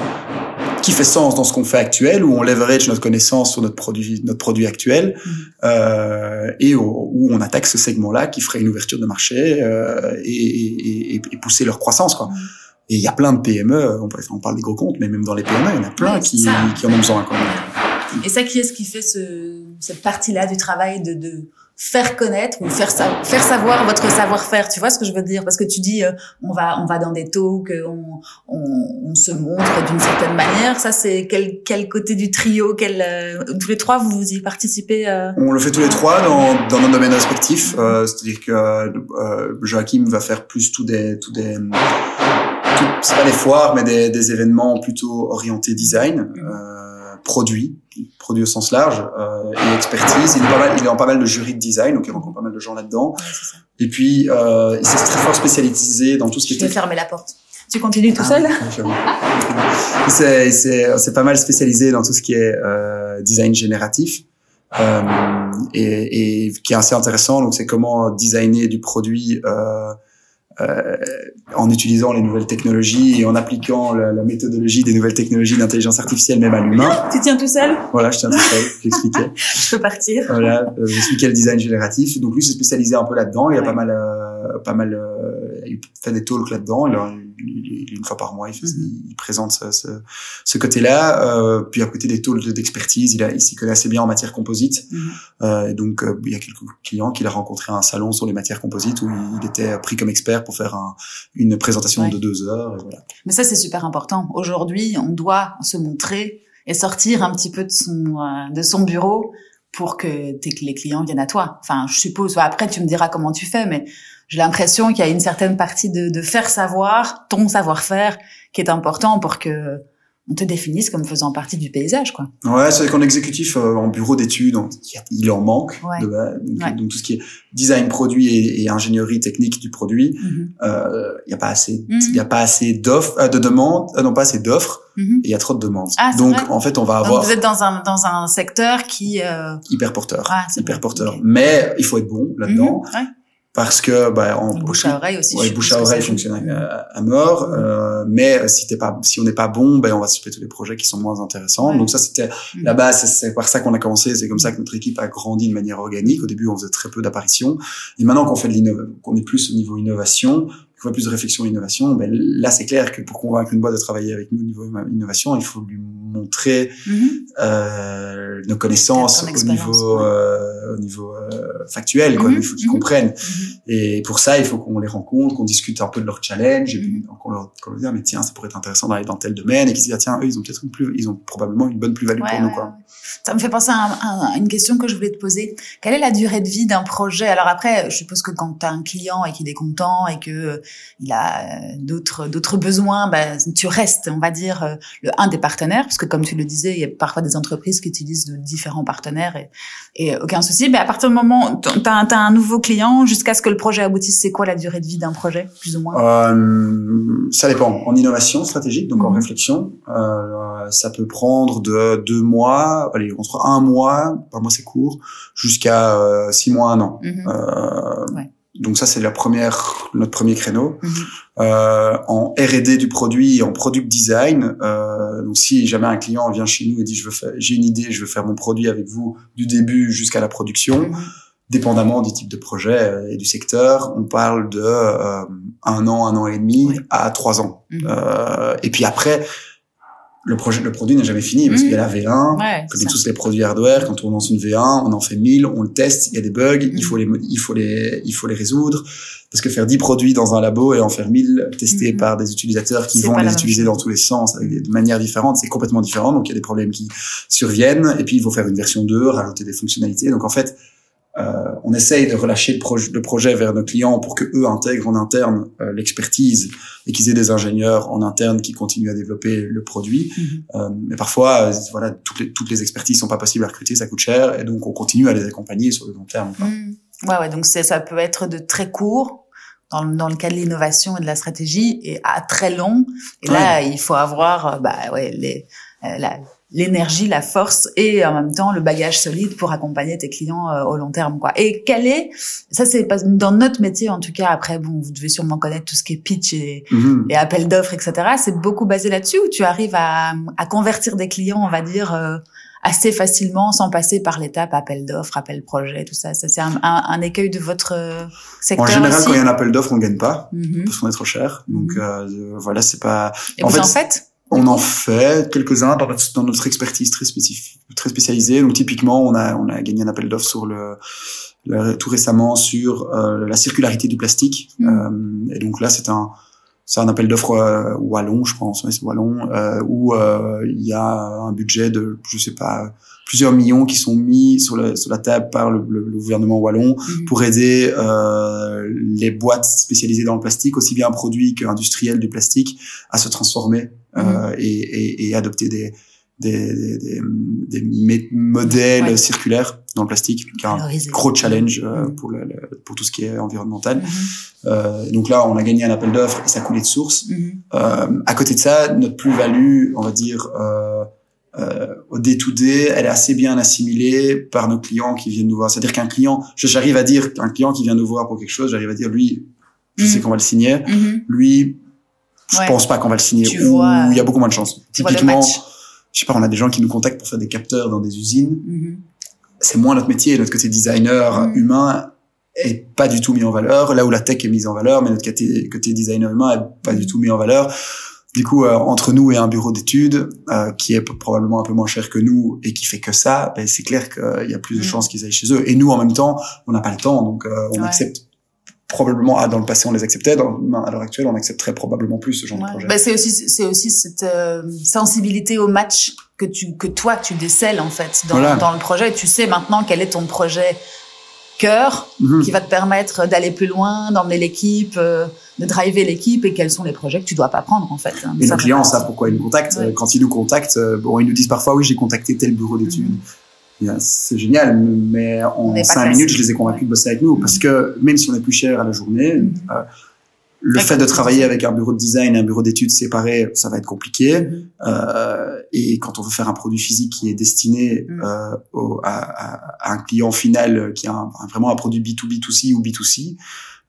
qui fait sens dans ce qu'on fait actuel, où on leverage notre connaissance sur notre produit, notre produit actuel, Mhm. euh, et où on attaque ce segment-là qui ferait une ouverture de marché euh, et, et, et, et pousser leur croissance. Quoi. Mhm. Et il y a plein de PME, on, parle des gros comptes, mais même dans les PME, il y en a plein Ouais, qui, qui en ont besoin. Quoi. Et ça, qui est-ce qui fait ce, cette partie-là du travail de, de faire connaître ou faire, sa- faire savoir votre savoir-faire Tu vois ce que je veux dire? Parce que tu dis, euh, on va, on va dans des talks, euh, on, on, on se montre d'une certaine manière. Ça, c'est quel, quel côté du trio quel, euh, Tous les trois, vous y participez euh... On le fait tous les trois dans, dans nos domaines respectifs. Euh, C'est-à-dire que euh, Joachim va faire plus tous des, tous des, tout- c'est pas des foires, mais des, des événements plutôt orientés design, euh, produits, produits au sens large, euh, et expertise. Il est, pas mal, il est en pas mal de jurys de design, donc il rencontre pas mal de gens là-dedans. Ouais. Et puis, euh, il s'est très fort spécialisé dans tout ce qui Je vais était fermer la porte. Tu continues tout ah, seul? c'est pas mal spécialisé dans tout ce qui est euh, design génératif euh, et, et qui est assez intéressant. Donc c'est comment designer du produit euh, euh, en utilisant les nouvelles technologies et en appliquant la, la méthodologie des nouvelles technologies d'intelligence artificielle même à l'humain. Tu tiens tout seul? Voilà, je tiens tout seul, j'expliquais. je peux partir. Voilà, euh, j'expliquais le design génératif. Donc lui, s'est spécialisé un peu là-dedans. Il a pas mal, euh, pas mal, euh, il fait des talks là-dedans. Il, a- il- il- une fois par mois, il, fait- Mhm. il présente ce, ce, ce côté-là. Euh, puis à côté des talks d'expertise, il, a, il s'y connaît assez bien en matière composite. Mhm. Euh, et donc, euh, il y a quelques clients qu'il a rencontrés à un salon sur les matières composites où il était pris comme expert pour faire un, une présentation Ouais. de deux heures. Et voilà. Mais ça, c'est super important. Aujourd'hui, on doit se montrer et sortir un petit peu de son, euh, de son bureau pour que tes, les clients viennent à toi. Enfin, je suppose. Après, tu me diras comment tu fais, mais j'ai l'impression qu'il y a une certaine partie de, de faire savoir ton savoir-faire qui est important pour que on te définisse comme faisant partie du paysage, quoi. Ouais, c'est qu'en exécutif, euh, en bureau d'études, on- il en manque. Ouais. de donc, Ouais. donc tout ce qui est design produit et, et ingénierie technique du produit, Mhm. euh, il y a pas assez, Mhm. il y a pas assez d'offres, euh, de demandes, euh, non pas assez d'offres, Mhm. et il y a trop de demandes. Ah, donc en fait, on va Donc avoir vous êtes dans un dans un secteur qui euh... hyper porteur, ah, hyper porteur. Mais il faut être bon là-dedans. Ouais. Parce que bah, Le bouche à oreille aussi. Ouais, bouche à oreille fonctionne joue. à, à mort, euh, mais euh, si t'es pas, si on n'est pas bon, ben on va se tous les projets qui sont moins intéressants. Ouais. Donc ça c'était Mhm. la base, c'est- c'est par ça qu'on a commencé, c'est comme ça que notre équipe a grandi de manière organique. Au début, on faisait très peu d'apparitions, et maintenant qu'on fait de l'innovation, qu'on est plus au niveau innovation, qu'on fait plus de réflexion et innovation, ben là c'est clair que pour convaincre une boîte de travailler avec nous au niveau innovation, il faut lui montrer Mhm. euh, nos connaissances au niveau ouais. euh, au niveau euh, factuel, quoi. Mhm, Il faut qu'ils mhm. comprennent. Mhm. Et pour ça, il faut qu'on les rencontre, qu'on discute un peu de leur challenge, et puis Mhm. qu'on leur, qu'on leur dise, mais tiens, ça pourrait être intéressant d'aller dans tel domaine, et qu'ils se disent, ah, tiens, eux, ils ont peut-être une plus, ils ont probablement une bonne plus-value Ouais, pour nous, quoi. Ça me fait penser à, un- à une question que je voulais te poser. Quelle est la durée de vie d'un projet? Alors après, je suppose que quand tu as un client et qu'il est content et que il a euh, d'autres d'autres besoins, ben, tu restes, on va dire, euh, le un des partenaires, parce que comme tu le disais, il y a parfois des entreprises qui utilisent de différents partenaires et, et aucun souci. Mais à partir du moment où tu as, un nouveau client, jusqu'à ce que le projet aboutisse, c'est quoi la durée de vie d'un projet, plus ou moins? Euh, ça dépend. En innovation stratégique, donc en Mhm. réflexion, euh, ça peut prendre de deux mois, allez, entre un mois, par mois c'est court, jusqu'à euh, six mois, un an. Euh, Ouais. Donc ça c'est la première, notre premier créneau. Mhm. Euh, en R&D du produit et en product design. Euh, donc si jamais un client vient chez nous et dit je veux faire, j'ai une idée, je veux faire mon produit avec vous du début jusqu'à la production, Mhm. dépendamment du type de projet euh, et du secteur, on parle de euh, un an, un an et demi Oui. à trois ans. Euh, et puis après, le projet, le produit n'est jamais fini parce Mhm. qu'il y a la V1. Ouais, On connaît tous les produits hardware. Quand on lance une V1, on en fait 1000, on le teste, il y a des bugs, il faut les, il faut les, il faut les résoudre. Parce que faire 10 produits dans un labo et en faire 1000 testés Mhm. par des utilisateurs qui vont les utiliser chose. dans tous les sens avec des de manières différentes, c'est complètement différent. Donc il y a des problèmes qui surviennent et puis il faut faire une version 2, rajouter des fonctionnalités. Donc en fait, euh, on essaye de relâcher le, proje- le projet vers nos clients pour que eux intègrent en interne euh, l'expertise et qu'ils aient des ingénieurs en interne qui continuent à développer le produit. Mhm. Euh, mais parfois, euh, voilà, toutes les, toutes les expertises sont pas possibles à recruter, ça coûte cher, et donc on continue à les accompagner sur le long terme. quoi. Mm. Ouais, ouais, donc ça peut être de très court dans, le- dans le cas de l'innovation et de la stratégie et à très long. Et là, il faut avoir, euh, bah ouais, les, euh, la, l'énergie, la force et en même temps le bagage solide pour accompagner tes clients euh, au long terme, quoi. Et quel est, ça c'est pas dans notre métier en tout cas. Après, bon, vous devez sûrement connaître tout ce qui est pitch et, Mhm. et appel d'offres, etc. C'est beaucoup basé là-dessus où tu arrives à, à convertir des clients, on va dire, euh, assez facilement sans passer par l'étape appel d'offres, appel projet, tout ça? Ça, c'est un, un, un écueil de votre euh, secteur En général, aussi? quand il y a un appel d'offres, on gagne pas Mhm. parce qu'on est trop cher. Donc Mhm. euh, voilà, c'est pas. Et en vous fait, en faites? On en fait quelques-uns dans notre, dans notre expertise très spécifique, très spécialisée. Donc typiquement, on a on a gagné un appel d'offres sur le, le- tout récemment sur euh, la circularité du plastique. Mhm. Euh, et donc là, c'est un c'est un appel d'offres euh, wallon, je pense, ouais, c'est wallon, euh, où il y a un budget de je sais pas plusieurs millions qui sont mis sur, le, sur la table par le, le- le gouvernement wallon Mhm. pour aider les boîtes spécialisées dans le plastique, aussi bien produits qu'industriels du plastique, à se transformer Euh, et, et, et adopter des, des, des, des, modèles Ouais. circulaires dans le plastique, qui est un gros challenge euh, Mhm. pour, le, le- pour tout ce qui est environnemental. Mhm. Euh, donc là, on a gagné un appel d'offres et ça coulait de source. Mhm. Euh, à côté de ça, notre plus-value, on va dire, euh, euh, au day-to-day, elle est assez bien assimilée par nos clients qui viennent nous voir. C'est-à-dire qu'un client, j'arrive à dire qu'un client qui vient nous voir pour quelque chose, j'arrive à dire, lui, je sais qu'on va le signer. Lui, je pense pas qu'on va le signer. Tu vois, il y a beaucoup moins de chances. Typiquement, je sais pas, on a des gens qui nous contactent pour faire des capteurs dans des usines. C'est moins notre métier, notre côté designer humain est pas du tout mis en valeur. Là où la tech est mise en valeur, mais notre côté, côté designer humain est pas du tout mis en valeur. Du coup, euh, entre nous et un bureau d'études euh, qui est probablement un peu moins cher que nous et qui fait que ça, ben, c'est clair qu'il y a plus de chances qu'ils aillent chez eux. Et nous, en même temps, on n'a pas le temps, donc euh, on accepte probablement. Ah, dans le passé, on les acceptait. Dans, à l'heure actuelle, on accepterait probablement plus ce genre de projet. Ben, c'est aussi, c'est aussi cette sensibilité au match que tu, que toi, tu décèles en fait dans, dans le projet. Tu sais maintenant quel est ton projet cœur mhm. qui va te permettre d'aller plus loin, d'emmener l'équipe, euh, de driver l'équipe et quels sont les projets que tu dois pas prendre en fait. Hein. et nos clients savent pourquoi ils nous contactent. Quand ils nous contactent, euh, bon, ils nous disent parfois oui j'ai contacté tel bureau d'études. Mhm. C'est génial, mais en cinq minutes, je les ai convaincus de bosser avec nous parce que même si on est plus cher à la journée, mhm. euh, le fait de travailler avec un bureau de design et un bureau d'études séparés, ça va être compliqué. Mm-hmm. Euh, et quand on veut faire un produit physique qui est destiné mm. euh, au, à, à, un client final qui a vraiment un produit B2B2C ou B2C,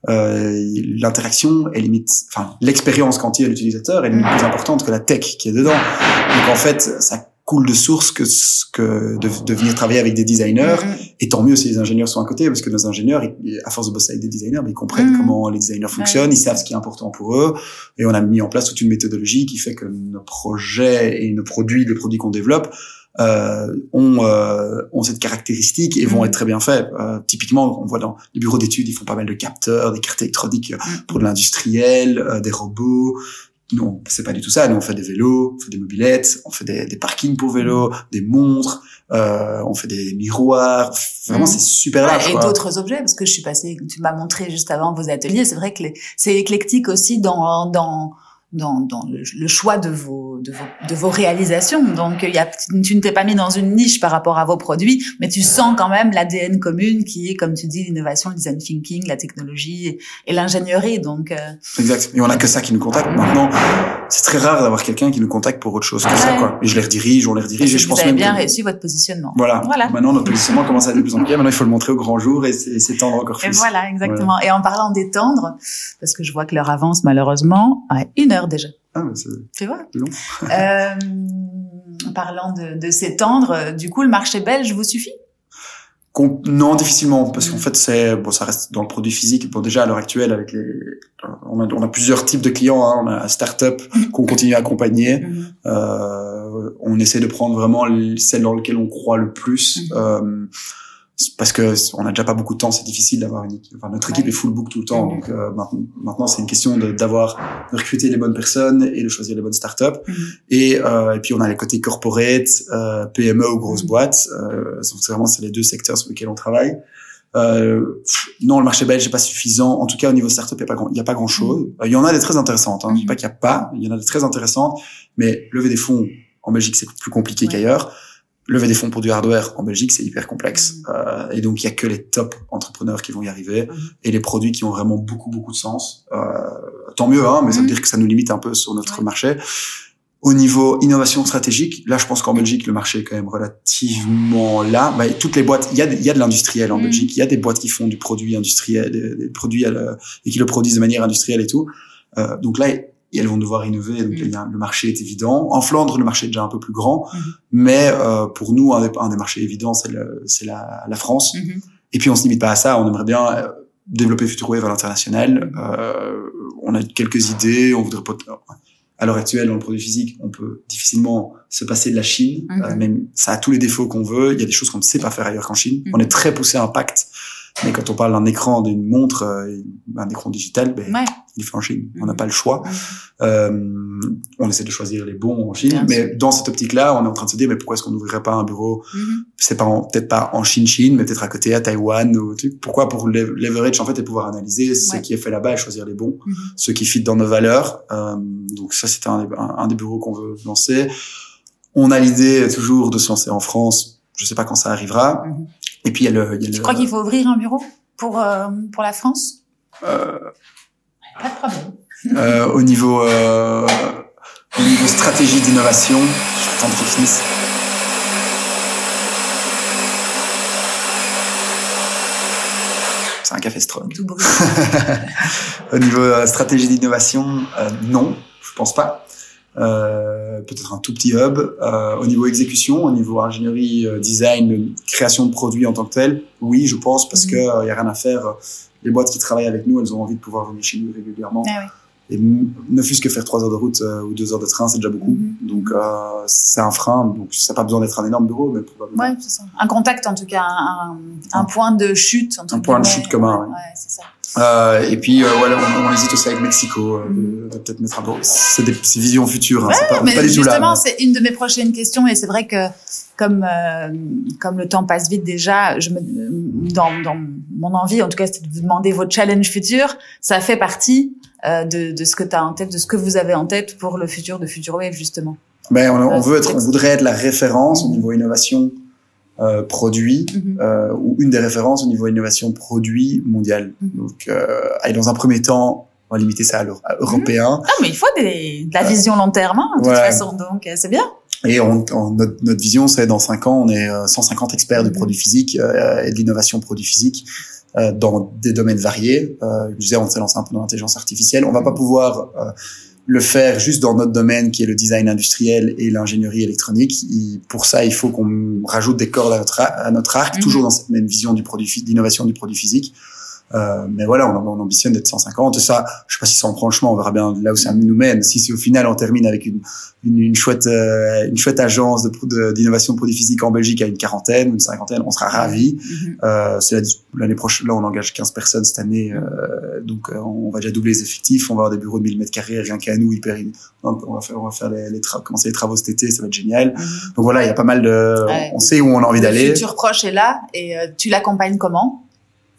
euh, l'interaction est limite, enfin l'expérience y a l'utilisateur est limite mm. plus importante que la tech qui est dedans. Donc en fait, ça cool de source que, que de, de venir travailler avec des designers. Mm-hmm. Et tant mieux si les ingénieurs sont à côté, parce que nos ingénieurs, à force de bosser avec des designers, mais ils comprennent mm-hmm. comment les designers fonctionnent, ils savent ce qui est important pour eux. Et on a mis en place toute une méthodologie qui fait que nos projets et nos produits, les produits qu'on développe, euh, ont, euh, ont cette caractéristique et vont mm-hmm. être très bien faits. Euh, typiquement, on voit dans les bureaux d'études, ils font pas mal de capteurs, des cartes électroniques pour de l'industriel, euh, des robots, non, c'est pas du tout ça. Nous, on fait des vélos, on fait des mobilettes, on fait des, des parkings pour vélos, des montres, euh, on fait des miroirs. Vraiment, mhm. c'est super large. et d'autres objets, parce que je suis passée, tu m'as montré juste avant vos ateliers. C'est vrai que c'est éclectique aussi dans dans dans, dans le, choix de vos, de vos, de vos réalisations. Donc, il y a, tu ne t'es pas mis dans une niche par rapport à vos produits, mais tu sens quand même l'ADN commune qui est, comme tu dis, l'innovation, le design thinking, la technologie et, l'ingénierie. Donc, euh... exact. Et on a que ça qui nous contacte. Maintenant, c'est très rare d'avoir quelqu'un qui nous contacte pour autre chose que ça, quoi. Et je les redirige, on les redirige. Et, je pense avez bien réussi votre positionnement. Voilà. voilà. Maintenant, notre positionnement commence à être de plus en plus. Maintenant, il faut le montrer au grand jour et s'étendre encore plus. Et voilà, exactement. Et en parlant d'étendre, parce que je vois que l'heure avance malheureusement à une heure déjà. Ah, c'est. Euh, parlant de, de s'étendre, du coup, le marché belge vous suffit? Non, difficilement, parce qu'en fait, c'est bon, ça reste dans le produit physique. Bon, déjà à l'heure actuelle, avec les, on a, on a plusieurs types de clients. Hein. On a start-up qu'on continue à accompagner. Mm-hmm. Euh, on essaie de prendre vraiment celles dans lesquelles on croit le plus. Mm-hmm. Euh, parce que on a déjà pas beaucoup de temps, c'est difficile d'avoir une équipe. Enfin, notre équipe est full book tout le temps, mm-hmm. donc euh, maintenant c'est une question d'avoir de, recruter les bonnes personnes et de choisir les bonnes startups. Mm et, euh, et puis on a les côtés corporate, euh, PME ou grosses mm boîtes. Euh, c'est vraiment c'est les deux secteurs sur lesquels on travaille. Euh, non, le marché belge n'est pas suffisant. En tout cas, au niveau startup, il n'y a pas grand, il y a pas grand chose. Euh, il y en a des très intéressantes. Hein. Je dis pas qu'il y a pas, il y en a des très intéressantes, mais lever des fonds en Belgique c'est plus compliqué qu'ailleurs lever des fonds pour du hardware en Belgique, c'est hyper complexe. Euh, et donc, il y a que les top entrepreneurs qui vont y arriver mm. et les produits qui ont vraiment beaucoup, beaucoup de sens. Euh, tant mieux, hein, mais ça veut mm. dire que ça nous limite un peu sur notre marché. Au niveau innovation stratégique, là, je pense qu'en Belgique, le marché est quand même relativement là. Bah, toutes les boîtes, il y a, il y a de l'industriel en Belgique. Il y a des boîtes qui font du produit industriel, des, produits et qui le produisent de manière industrielle et tout. Euh, donc là, et elles vont devoir innover. Donc mm. le marché est évident. En Flandre, le marché est déjà un peu plus grand, mm-hmm. mais euh, pour nous, un des, un des, marchés évidents, c'est la, la, France. Mm-hmm. Et puis on se limite pas à ça. On aimerait bien euh, développer Futurewave à l'international. Euh, on a quelques idées. On voudrait à l'heure actuelle dans le produit physique, on peut difficilement se passer de la Chine. Mm-hmm. Euh, même ça a tous les défauts qu'on veut. Il y a des choses qu'on ne sait pas faire ailleurs qu'en Chine. On est très poussé à impact. Mais quand on parle d'un écran, d'une montre, euh, un écran digital, ben, il fait en Chine. On n'a pas le choix. Euh, on essaie de choisir les bons en Chine, mais dans cette optique-là, on est en train de se dire, mais pourquoi est-ce qu'on n'ouvrirait pas un bureau? Mm-hmm. C'est pas peut-être pas en Chine, Chine, mais peut-être à côté à Taïwan ou truc. Pourquoi? Pour leverage en fait et pouvoir analyser ce qui est fait là-bas et choisir les bons, ceux qui fit dans nos valeurs. Euh, donc ça, c'était un, un, des bureaux qu'on veut lancer. On a l'idée toujours de se lancer en France. Je sais pas quand ça arrivera. Mm-hmm. Et puis il y a le. Y a tu crois qu'il faut ouvrir un bureau pour euh, pour la France? Euh, Pas de problème. Euh, au niveau euh, au niveau stratégie d'innovation, je attendre qu'ils finissent. C'est un café stroke. Au niveau euh, stratégie d'innovation, non, je pense pas. Euh, peut-être un tout petit hub. Euh, au niveau exécution, au niveau ingénierie, euh, design, création de produits en tant que tel, oui, je pense, parce mmh. que il y a rien à faire. Les boîtes qui travaillent avec nous, elles ont envie de pouvoir venir chez nous régulièrement. Ah oui. Et ne fût-ce que faire trois heures de route ou deux heures de train, c'est déjà beaucoup. Mmh. Donc c'est un frein. Donc ça n'a pas besoin d'être un énorme bureau, mais probablement. Ouais, c'est ça. Un contact en tout cas, un, un, point de chute. un point de chute commun. Ouais, ouais c'est ça. Euh, et puis euh, voilà, on, on, hésite aussi avec Mexico, euh, de, de peut-être mettre un peu. C'est des visions futures, hein, ouais, pas, mais pas du justement, c'est une de mes prochaines questions, et c'est vrai que comme euh, comme le temps passe vite déjà, je me, dans, dans mon envie, en tout cas, c'était de vous demander votre challenge futur. Ça fait partie euh, de, de ce que tu as en tête, de ce que vous avez en tête pour le futur de Future Wave justement. Ben, on, on veut être, on voudrait être la référence au niveau innovation euh, produit mhm. euh, ou une des références au niveau innovation produit mondial. Mhm. Donc, euh, dans un premier temps, on va limiter ça à l'européen. Mhm. Ah, mais il faut des, de la vision long terme, hein, de toute façon, donc euh, c'est bien. Et on, notre, notre, vision, c'est dans cinq ans, on est 150 euh, experts de produits physiques euh, et de l'innovation produit physique dans des domaines variés. je disais, on s'est lancé un peu dans l'intelligence artificielle. On va pas pouvoir le faire juste dans notre domaine qui est le design industriel et l'ingénierie électronique. pour ça, il faut qu'on rajoute des cordes à notre, à notre arc, mhm. toujours dans cette même vision du produit, d'innovation du produit physique. Euh, mais voilà, on, on ambitionne d'être 150. Et ça, je sais pas si ça en chemin, on verra bien là où ça nous mène. Si, si au final on termine avec une, une, une chouette, euh, une chouette agence de, d'innovation de produits physiques en Belgique à une quarantaine, une cinquantaine, on sera ravis. Mm-hmm. euh, c'est l'année prochaine, là on engage 15 personnes cette année, euh, donc euh, on va déjà doubler les effectifs, on va avoir des bureaux de 1000 mètres carrés rien qu'à nous, hyper, on va faire, on va faire les, les commencer les travaux cet été, ça va être génial. Mm-hmm. Donc voilà, il y a pas mal de, on sait où on a envie d'aller. Le futur proche est là et tu l'accompagnes comment?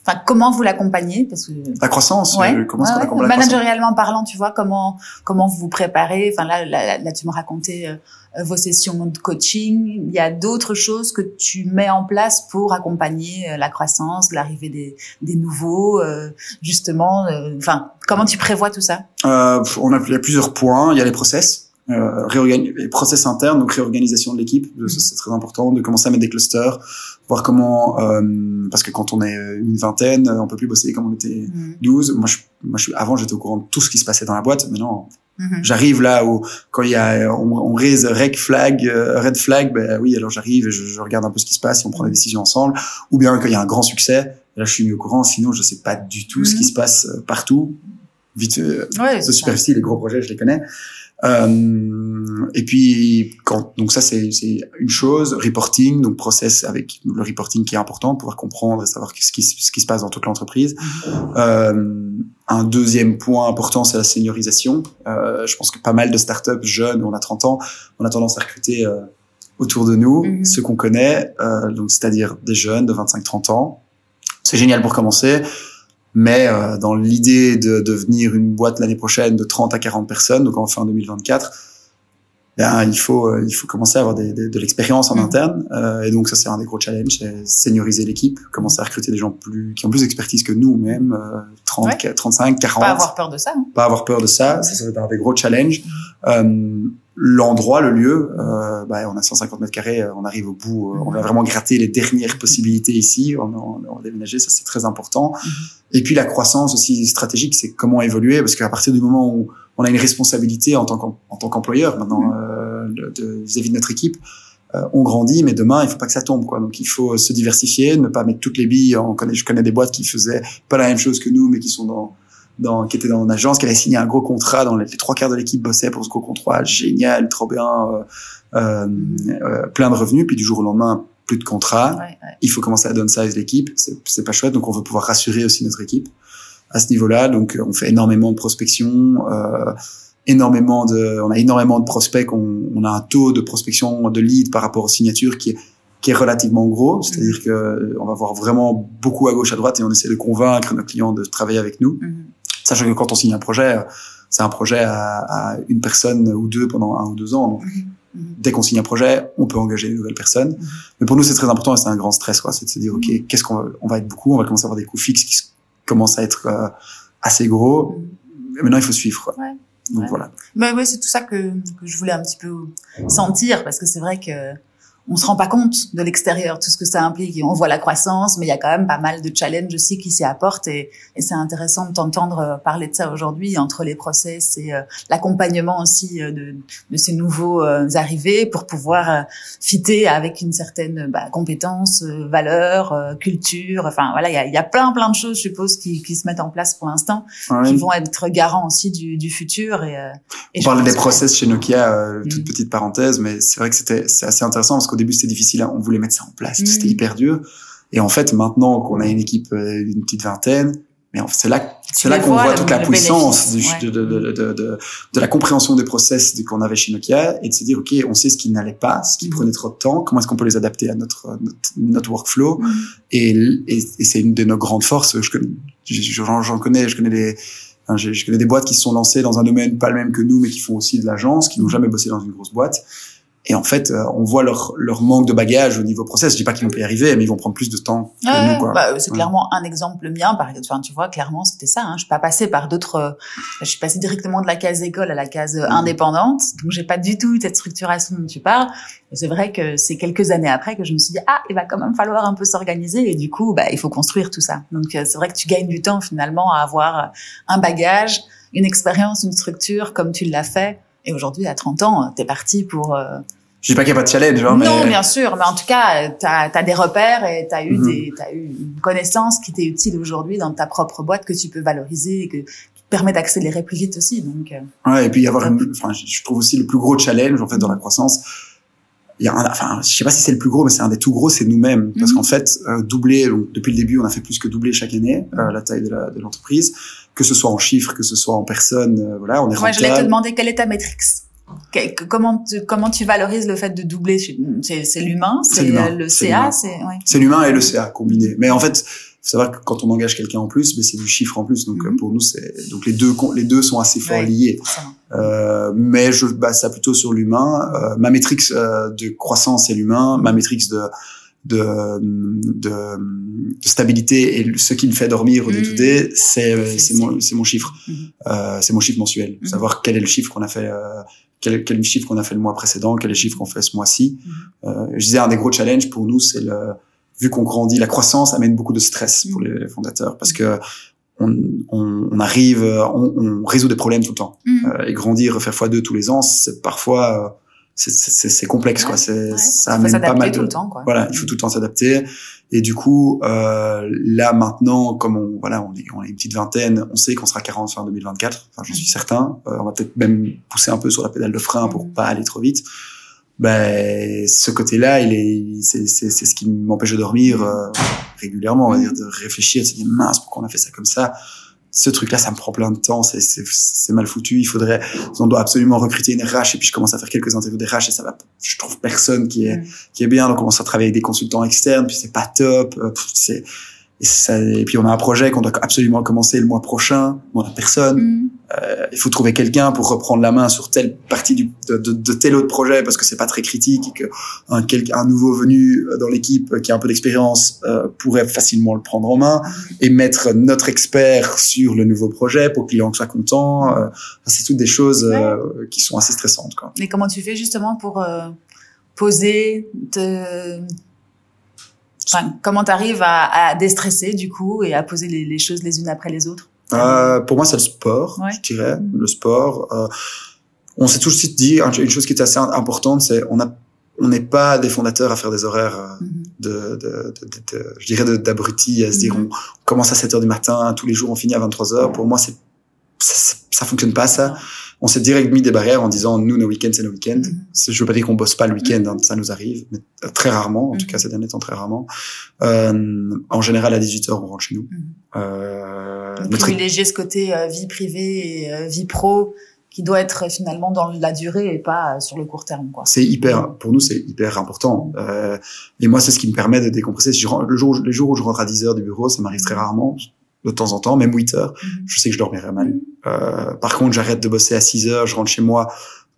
Enfin, comment vous l'accompagnez Parce que la croissance. Ouais. Euh, comment qu'on Managérialement parlant, tu vois comment comment vous vous préparez Enfin là, là, là, tu me racontais euh, vos sessions de coaching. Il y a d'autres choses que tu mets en place pour accompagner euh, la croissance, l'arrivée des, des nouveaux, euh, justement. Enfin, comment tu prévois tout ça? On a il y a plusieurs points. Il y a les process euh, process internes, donc réorganisation de l'équipe, mm. c'est très important, de commencer à mettre des clusters, voir comment, euh, parce que quand on est une vingtaine, on peut plus bosser comme on était 12. Mm. Moi, je, moi, je, avant, j'étais au courant de tout ce qui se passait dans la boîte. Maintenant, mm-hmm. j'arrive là où quand il y a, on, on raise red flag, euh, red flag, ben oui, alors j'arrive et je, je, regarde un peu ce qui se passe et on prend des décisions ensemble. Ou bien quand il y a un grand succès, là, je suis mis au courant. Sinon, je sais pas du tout ce qui mm-hmm. se passe euh, partout. Vite, euh, ouais, c'est superficie, les gros projets, je les connais. Euh, et puis quand donc ça c'est une chose reporting donc process avec le reporting qui est important pouvoir comprendre et savoir ce qui ce qui se passe dans toute l'entreprise. Euh, un deuxième point important c'est la seniorisation. Euh, je pense que pas mal de startups jeunes on a 30 ans on a tendance à recruter euh, autour de nous mm-hmm. ceux qu'on connaît euh, donc c'est-à-dire des jeunes de 25-30 ans. C'est génial pour commencer. Mais euh, dans l'idée de devenir une boîte l'année prochaine de 30 à 40 personnes, donc en fin 2024, ben, il faut euh, il faut commencer à avoir des, des, de l'expérience en mmh. interne. Euh, et donc ça c'est un des gros challenges, c'est senioriser l'équipe, commencer à recruter des gens plus qui ont plus d'expertise que nous même, 30, 35, 40. Pas avoir peur de ça. Hein. Pas avoir peur de ça, ça, ça va être un des gros challenges. Mmh l'endroit, le lieu, euh, bah, on a 150 mètres carrés, euh, on arrive au bout, euh, on va vraiment gratter les dernières possibilités ici, on, on, on déménager, ça c'est très important. Mhm. Et puis la croissance aussi stratégique, c'est comment évoluer, parce qu'à partir du moment où on a une responsabilité en tant qu'employeur maintenant mhm. euh, vis-à-vis de, notre équipe, euh, on grandit, mais demain il faut pas que ça tombe, quoi. Donc il faut se diversifier, ne pas mettre toutes les billes. On connaît, je connais des boîtes qui faisaient pas la même chose que nous, mais qui sont dans dans, qui était dans une agence, qui avait signé un gros contrat, dans les, trois quarts de l'équipe bossait pour ce gros contrat, génial, trop bien, euh, euh, euh, plein de revenus, puis du jour au lendemain, plus de contrat. Il faut commencer à downsize l'équipe, c'est pas chouette, donc on veut pouvoir rassurer aussi notre équipe à ce niveau-là. Donc on fait énormément de prospection, euh, énormément de, on a énormément de prospects, on, on, a un taux de prospection de lead par rapport aux signatures qui est qui est relativement gros, c'est-à-dire mm-hmm. que on va voir vraiment beaucoup à gauche à droite et on essaie de convaincre nos clients de travailler avec nous. Mm-hmm. Sachant que quand on signe un projet, c'est un projet à, à, une personne ou deux pendant un ou deux ans. Donc, mhm. Mhm. dès qu'on signe un projet, on peut engager de nouvelles personnes. Mhm. Mais pour nous, c'est très important et c'est un grand stress, quoi. C'est de se dire, OK, qu'est-ce qu'on va, on va être beaucoup, on va commencer à avoir des coûts fixes qui commencent à être euh, assez gros. Maintenant, il faut suivre, quoi. Ouais. Donc voilà. Mais oui, c'est tout ça que, que, je voulais un petit peu sentir parce que c'est vrai que on se rend pas compte de l'extérieur, tout ce que ça implique. Et on voit la croissance, mais il y a quand même pas mal de challenges aussi qui s'y apportent. Et, et c'est intéressant de t'entendre euh, parler de ça aujourd'hui, entre les process et euh, l'accompagnement aussi euh, de, de, ces nouveaux arrivés pour pouvoir fitter avec une certaine bah, compétence, valeur, culture. Enfin voilà, il y a, y a, plein plein de choses, je suppose, qui, qui se mettent en place pour l'instant, qui vont être garants aussi du, du futur. Et, et on parle des process chez Nokia, toute mm. petite parenthèse, mais c'est vrai que c'était c'est assez intéressant parce qu'au début c'était difficile, hein. on voulait mettre ça en place, c'était mm. hyper dur. Et en fait, maintenant qu'on a une équipe euh, d'une petite vingtaine, mais c'est là, c'est là qu'on voit toute la puissance de, de, de, de, de, la compréhension des process qu'on avait chez Nokia et de se dire, OK, on sait ce qui n'allait pas, ce qui mm. prenait trop de temps, comment est-ce qu'on peut les adapter à notre, notre, workflow. Mm. Et, et, c'est une de nos grandes forces. J'en connais, je connais des, je connais des boîtes qui se sont lancées dans un domaine pas le même que nous, mais qui font aussi de l'agence, qui n'ont jamais bossé dans une grosse boîte. Et en fait, euh, on voit leur, leur manque de bagage au niveau process. Je dis pas qu'ils vont pas y arriver, mais ils vont prendre plus de temps que nous. Quoi. Bah, c'est clairement un exemple mien. Par exemple, enfin, tu vois, clairement, c'était ça. Hein. Je suis pas passée par d'autres. Euh, je suis passée directement de la case école à la case mmh. indépendante. Donc, j'ai pas du tout eu cette structuration dont tu parles. C'est vrai que c'est quelques années après que je me suis dit ah, il va quand même falloir un peu s'organiser. Et du coup, bah, il faut construire tout ça. Donc, euh, c'est vrai que tu gagnes du temps finalement à avoir un bagage, une expérience, une structure comme tu l'as fait. Et aujourd'hui, à 30 ans, tu es parti pour je dis pas qu'il n'y a pas de challenge, hein, mais... Non, bien sûr, mais en tout cas, tu as, des repères et tu as, eu mhm. des, as eu une connaissance qui t'est utile aujourd'hui dans ta propre boîte que tu peux valoriser et que, qui te permet d'accélérer plus vite aussi. Donc, euh. ouais, et puis avoir une, enfin, je trouve aussi le plus gros challenge en fait dans la croissance. Il y a un, enfin, je sais pas si c'est le plus gros, mais c'est un des tout gros, c'est nous-mêmes, parce mhm. qu'en fait, euh, doubler, depuis le début, on a fait plus que doubler chaque année euh, la taille de l'entreprise, que ce soit en chiffres, que ce soit en personnes, euh, voilà, on est ouais, je voulais te demander quelle est ta métrique Comment tu, comment tu valorises le fait de doubler? C'est l'humain, c'est le CA, c'est ouais. c'est l'humain et le CA combiné. Mais en fait, faut savoir que quand on engage quelqu'un en plus, mais c'est du chiffre en plus. Donc mhm. pour nous, c'est donc les deux les deux sont assez fort liés. Euh, mais je base ça plutôt sur l'humain. Euh, ma métrique euh, de croissance c'est l'humain. Ma métrique de de, de, de, stabilité et ce qui me fait dormir au day-to-day, mhm. c'est c'est mon c'est mon chiffre, mhm. euh, c'est mon chiffre mensuel. Savoir quel est le chiffre qu'on a fait euh, quel, quel chiffre qu'on a fait le mois précédent, quel est le chiffre qu'on fait ce mois-ci. Mhm. Euh, je disais un des gros challenges pour nous, c'est le vu qu'on grandit, la croissance amène beaucoup de stress pour mhm. les fondateurs parce que on, on, on arrive, on, on, résout des problèmes tout le temps. Mhm. Euh, et grandir, refaire fois deux tous les ans, c'est parfois euh, c'est complexe quoi. C'est ça amène pas mal de temps, quoi. voilà, il faut tout le temps s'adapter. Et du coup, euh, là maintenant, comme on voilà, on est, on est une petite vingtaine, on sait qu'on sera 40 fin 2024. Enfin, je suis certain. Euh, on va peut-être même pousser un peu sur la pédale de frein pour mm. pas aller trop vite. Ben, ce côté-là, il est, c'est, c'est, c'est ce qui m'empêche de dormir euh, régulièrement. On va mm. dire de réfléchir, de se dire mince, pourquoi on a fait ça comme ça? Ce truc-là, ça me prend plein de temps, c'est, mal foutu. Il faudrait, on doit absolument recruter une RH et puis je commence à faire quelques interviews d'RH et ça va, je trouve personne qui est, mm. qui est bien. Donc on commence à travailler avec des consultants externes puis c'est pas top. Euh, c'est, et, ça, et puis on a un projet qu'on doit absolument commencer le mois prochain. On a personne. Mm. Euh, il faut trouver quelqu'un pour reprendre la main sur telle partie du, de, de, de, tel autre projet parce que c'est pas très critique et que un, un nouveau venu dans l'équipe qui a un peu d'expérience euh, pourrait facilement le prendre en main et mettre notre expert sur le nouveau projet pour que le client soit content. Euh, c'est toutes des choses euh, qui sont assez stressantes. Quoi. Mais comment tu fais justement pour euh, poser, te Enfin, comment tu arrives à, à, déstresser du coup et à poser les, les choses les unes après les autres? Euh, Pour moi, c'est le sport, je dirais. Le sport. Euh, on s'est toujours dit une chose qui est assez importante, c'est on a on n'est pas des fondateurs à faire des horaires euh, mm-hmm. de, de, de, de, je dirais d'abrutis à se dire mm-hmm. on, commence à 7 heures du matin tous les jours on finit à 23 heures pour moi c'est ça, ça fonctionne pas ça on s'est direct mis des barrières en disant nous nos week-ends c'est nos week-ends. Mm-hmm. Je veux pas dire qu'on bosse pas le week-end, hein, ça nous arrive, mais euh, très rarement, en tout mm-hmm. cas ces derniers temps très rarement. Euh, en général à 18 h on rentre chez nous. Mm-hmm. Euh, privilégier ce côté euh, vie privée et euh, vie pro qui doit être finalement dans la durée et pas sur le court terme. Quoi. C'est hyper, pour nous, c'est hyper important. Euh, et moi, c'est ce qui me permet de décompresser. Si je, le jour, les jours où je rentre à 10 heures du bureau, ça m'arrive très rarement de temps en temps, même 8 heures, je sais que je dormirai mal. Euh, par contre, j'arrête de bosser à 6 heures, je rentre chez moi,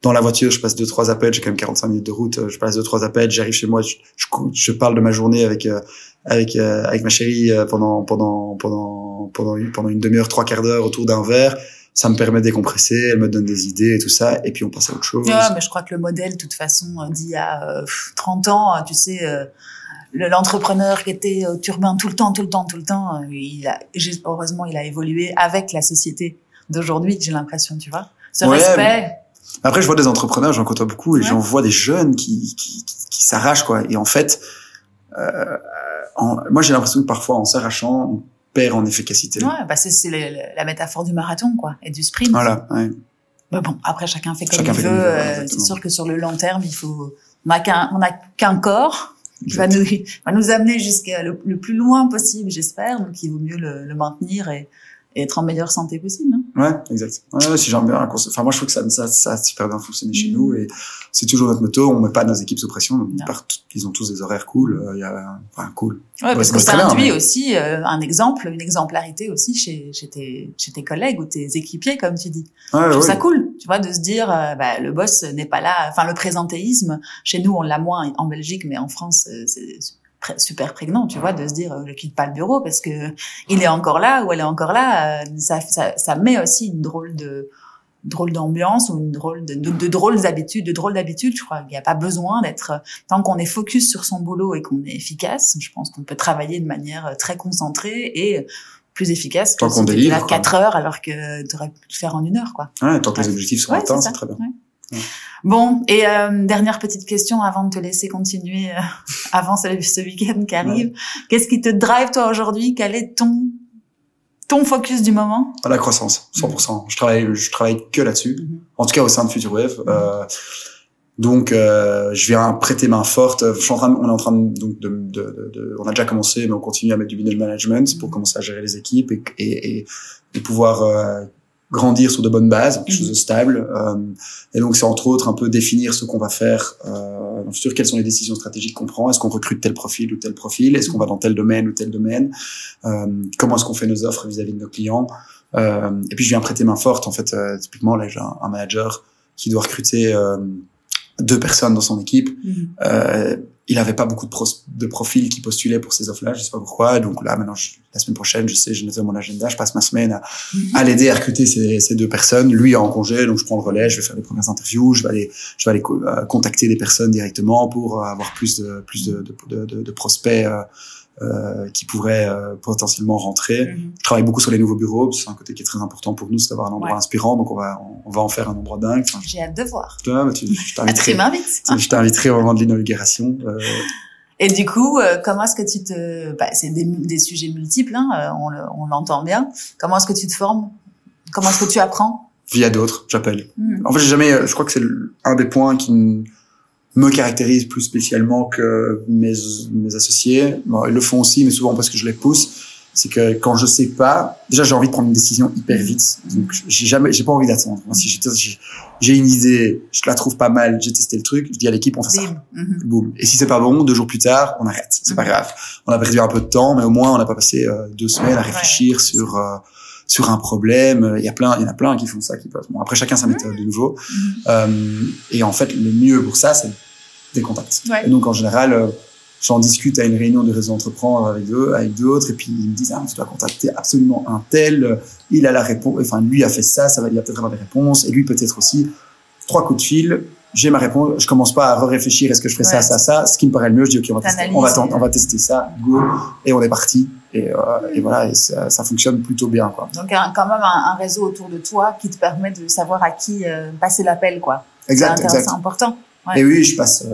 dans la voiture, je passe deux trois appels, j'ai quand même 45 minutes de route, je passe deux trois appels, j'arrive chez moi, je, je, parle de ma journée avec euh, avec euh, avec ma chérie euh, pendant pendant pendant pendant une, pendant une demi-heure, trois quarts d'heure autour d'un verre. ça me permet de décompresser, elle me donne des idées et tout ça, et puis on passe à autre chose. Ouais, mais je crois que le modèle, de toute façon, d'il y a 30 ans, tu sais, l'entrepreneur qui était au turbin tout le temps, tout le temps, tout le temps, il a, heureusement, il a évolué avec la société d'aujourd'hui, j'ai l'impression, tu vois. Ce respect. Après, je vois des entrepreneurs, j'en côtoie beaucoup, et j'en vois des jeunes qui, qui, qui, s'arrachent, quoi. Et en fait, euh, moi, j'ai l'impression que parfois, en s'arrachant, on perd en efficacité. Ouais, bah c'est la métaphore du marathon, quoi, et du sprint. Voilà, ouais. Mais bon, après, chacun fait comme il veut. Euh, c'est sûr que sur le long terme, il faut, on n'a qu'un, qu'un corps qui va nous, va nous amener jusqu'à le, plus loin possible, j'espère. Donc, il vaut mieux le, le maintenir et, et être en meilleure santé possible. Hein. Ouais, exact. Ouais, si j'aime bien, enfin moi je trouve que ça, ça, ça a super bien fonctionné chez nous et c'est toujours notre moto. On met pas nos équipes sous pression. Donc ils, ont tous des horaires cool. Euh, il y a, enfin cool. Ouais, parce que ça induit aussi euh, un exemple, une exemplarité aussi chez, chez tes, chez tes collègues ou tes équipiers, comme tu dis. Ouais, je trouve ça cool, tu vois, de se dire, euh, bah, le boss n'est pas là. Enfin, le présentéisme, chez nous on l'a moins en Belgique, mais en France c'est super prégnant, tu vois, de se dire, je quitte pas le bureau parce que il est encore là ou elle est encore là. Ça, ça, ça met aussi une drôle de drôle d'ambiance ou une drôle de, de, drôles d'habitudes, de drôles d'habitudes. Je crois qu'il n'y a pas besoin d'être tant qu'on est focus sur son boulot et qu'on est efficace. Je pense qu'on peut travailler de manière très concentrée et plus efficace tant qu'on délivre là quatre heures alors que tu aurais pu le faire en une heure quoi. Ouais, tant que les objectifs sont atteints, c'est très bien. Bon, et euh, dernière petite question avant de te laisser continuer euh, avant ce, ce week-end qui arrive. Qu'est-ce qui te drive toi aujourd'hui? Quel est ton ton focus du moment? La croissance, 100%. Je travaille, je travaille que là-dessus. Mhm. En tout cas au sein de Future Wave. Mhm. Euh, donc, euh, je viens prêter main forte. Je suis en train, on est en train de, donc de, de, de, on a déjà commencé, mais on continue à mettre du middle management pour mhm. commencer à gérer les équipes et, et, et pouvoir euh, grandir sur de bonnes bases, quelque chose de stable. Euh, et donc, c'est entre autres un peu définir ce qu'on va faire euh, dans le futur, quelles sont les décisions stratégiques qu'on prend, est-ce qu'on recrute tel profil ou tel profil, est-ce qu'on va dans tel domaine ou tel domaine, euh, comment est-ce qu'on fait nos offres vis-à-vis de nos clients? Euh, et puis, je viens prêter main forte. En fait, euh, typiquement, là, j'ai un, manager qui doit recruter euh, deux personnes dans son équipe. Euh, il avait pas beaucoup de, de profils qui postulaient pour ces offres-là, je sais pas pourquoi. Donc là, maintenant, la semaine prochaine, je sais, je noté mon agenda, je passe ma semaine à, mhm. à l'aider à recruter ces, ces, deux personnes. Lui est en congé, donc je prends le relais, je vais faire les premières interviews, je vais aller, je vais aller euh, contacter des personnes directement pour avoir plus de, plus de, de, de, de prospects. Euh, euh, qui pourraient euh, potentiellement rentrer. Mhm. Je travaille beaucoup sur les nouveaux bureaux, c'est un côté qui est très important pour nous, c'est d'avoir un endroit inspirant, donc on va on, va en faire un endroit dingue. J'ai hâte de voir. Toi, bah, tu, je t'inviterai. je t'inviterai au moment de l'inauguration. Euh, et du coup, euh, comment est-ce que tu te... Bah, c'est des, des, sujets multiples, hein, on l'entend bien. Comment est-ce que tu te formes? Comment est-ce que tu apprends? Via d'autres, j'appelle. Hmm. En fait, j'ai jamais... Je crois que c'est un des points qui me caractérise plus spécialement que mes, mes associés. Bon, ils le font aussi, mais souvent parce que je les pousse. C'est que quand je sais pas, déjà j'ai envie de prendre une décision hyper vite. Donc j'ai jamais, j'ai pas envie d'attendre. Si j'ai une idée, je la trouve pas mal, j'ai testé le truc, je dis à l'équipe on fait ça. Mm-hmm. Boum. Et si c'est pas bon, deux jours plus tard, on arrête. C'est pas mm-hmm. grave. On a perdu un peu de temps, mais au moins on n'a pas passé euh, deux semaines à réfléchir sur euh, sur un problème. Il y a plein, il y en a plein qui font ça, qui passent. Bon, après chacun sa méthode de nouveau. Mm-hmm. Euh, et en fait, le mieux pour ça, c'est des contacts. Et donc, en général, euh, j'en discute à une réunion de réseau entreprendre avec eux, avec d'autres, et puis ils me disent, ah, tu dois contacter absolument un tel, euh, il a la réponse, enfin, lui a fait ça, ça va, il va peut-être avoir des réponses, et lui peut-être aussi. Trois coups de fil, j'ai ma réponse, je commence pas à réfléchir, est-ce que je fais ça, ça, ça, ce qui me paraît le mieux, je dis, ok, on va tester, on va, on va tester ça, go, et on est parti. Et, euh, et voilà, et ça, ça, fonctionne plutôt bien, quoi. Donc, quand même un, un, réseau autour de toi qui te permet de savoir à qui passer l'appel, quoi. Exact, C'est important. Ouais. Et oui, je passe,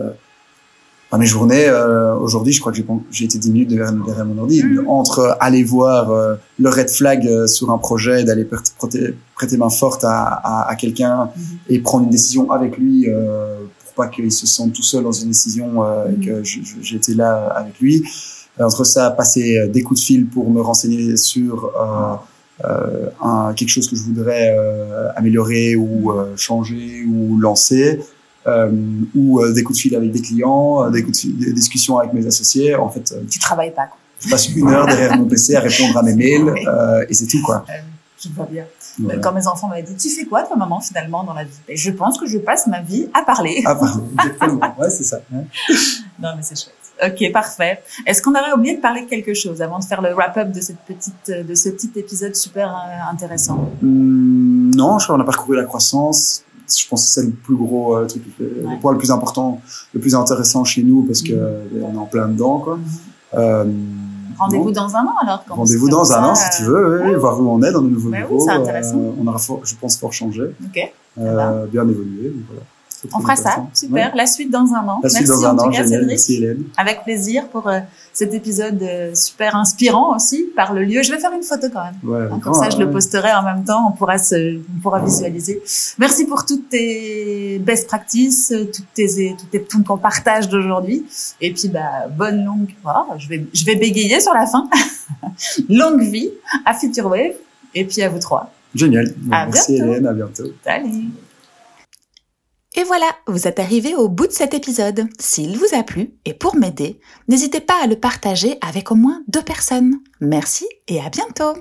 dans mes journées, euh, aujourd'hui, je crois que j'ai été 10 minutes derrière, derrière mon ordi. Mm. Entre aller voir euh, le red flag euh, sur un projet, d'aller prêter, prêter main forte à, à, à quelqu'un mm-hmm. et prendre une décision avec lui euh, pour pas qu'il se sente tout seul dans une décision et mm. que j'étais là avec lui. Entre ça, passer des coups de fil pour me renseigner sur un, quelque chose que je voudrais améliorer ou changer ou lancer euh, ou euh, des coups de fil avec des clients, euh, des coups de fil, des discussions avec mes associés. En fait, tu travailles pas. Quoi. Je passe une heure derrière mon PC à répondre à mes mails et c'est tout quoi. je vois bien. Quand mes enfants m'avaient dit, tu fais quoi toi maman finalement dans la vie? Et Je pense que je passe ma vie à parler. À parler, exactement. ouais, c'est ça. non mais c'est chouette. Ok, parfait. Est-ce qu'on aurait oublié de parler de quelque chose avant de faire le wrap-up de cette petite, de ce petit épisode super intéressant? Hmm, non, je crois qu'on a parcouru la croissance. Je pense que c'est le plus gros euh, truc, le, Ouais. point le plus important, le plus intéressant chez nous parce que euh, on est en plein dedans. Quoi. Mhm. Euh, Rendez-vous dans un an alors. Rendez-vous dans un an si tu euh, veux, ouais. voir où on est dans nos nouveaux Bah oui, c'est intéressant. Euh, on aura, fort- je pense, fort changé, Ok, euh, bien évolué. donc voilà. On fera ça. Super. Ouais. La suite dans un an. La suite Merci un en an, tout cas, génial. Cédric. Merci Hélène. Avec plaisir pour euh, cet épisode euh, super inspirant aussi par le lieu. Je vais faire une photo quand même. Ouais, Hein, Comme ça, je le posterai en même temps. On pourra se, on pourra visualiser. Merci pour toutes tes best practices, euh, toutes tes, toutes tes, tout ton partage d'aujourd'hui. Et puis, bah, bonne longue, oh, je vais, je vais bégayer sur la fin. longue vie à Future Wave. Et puis à vous trois. Génial. À Merci bientôt. Hélène, à bientôt. Salut! Et voilà, vous êtes arrivé au bout de cet épisode. S'il vous a plu, et pour m'aider, n'hésitez pas à le partager avec au moins deux personnes. Merci et à bientôt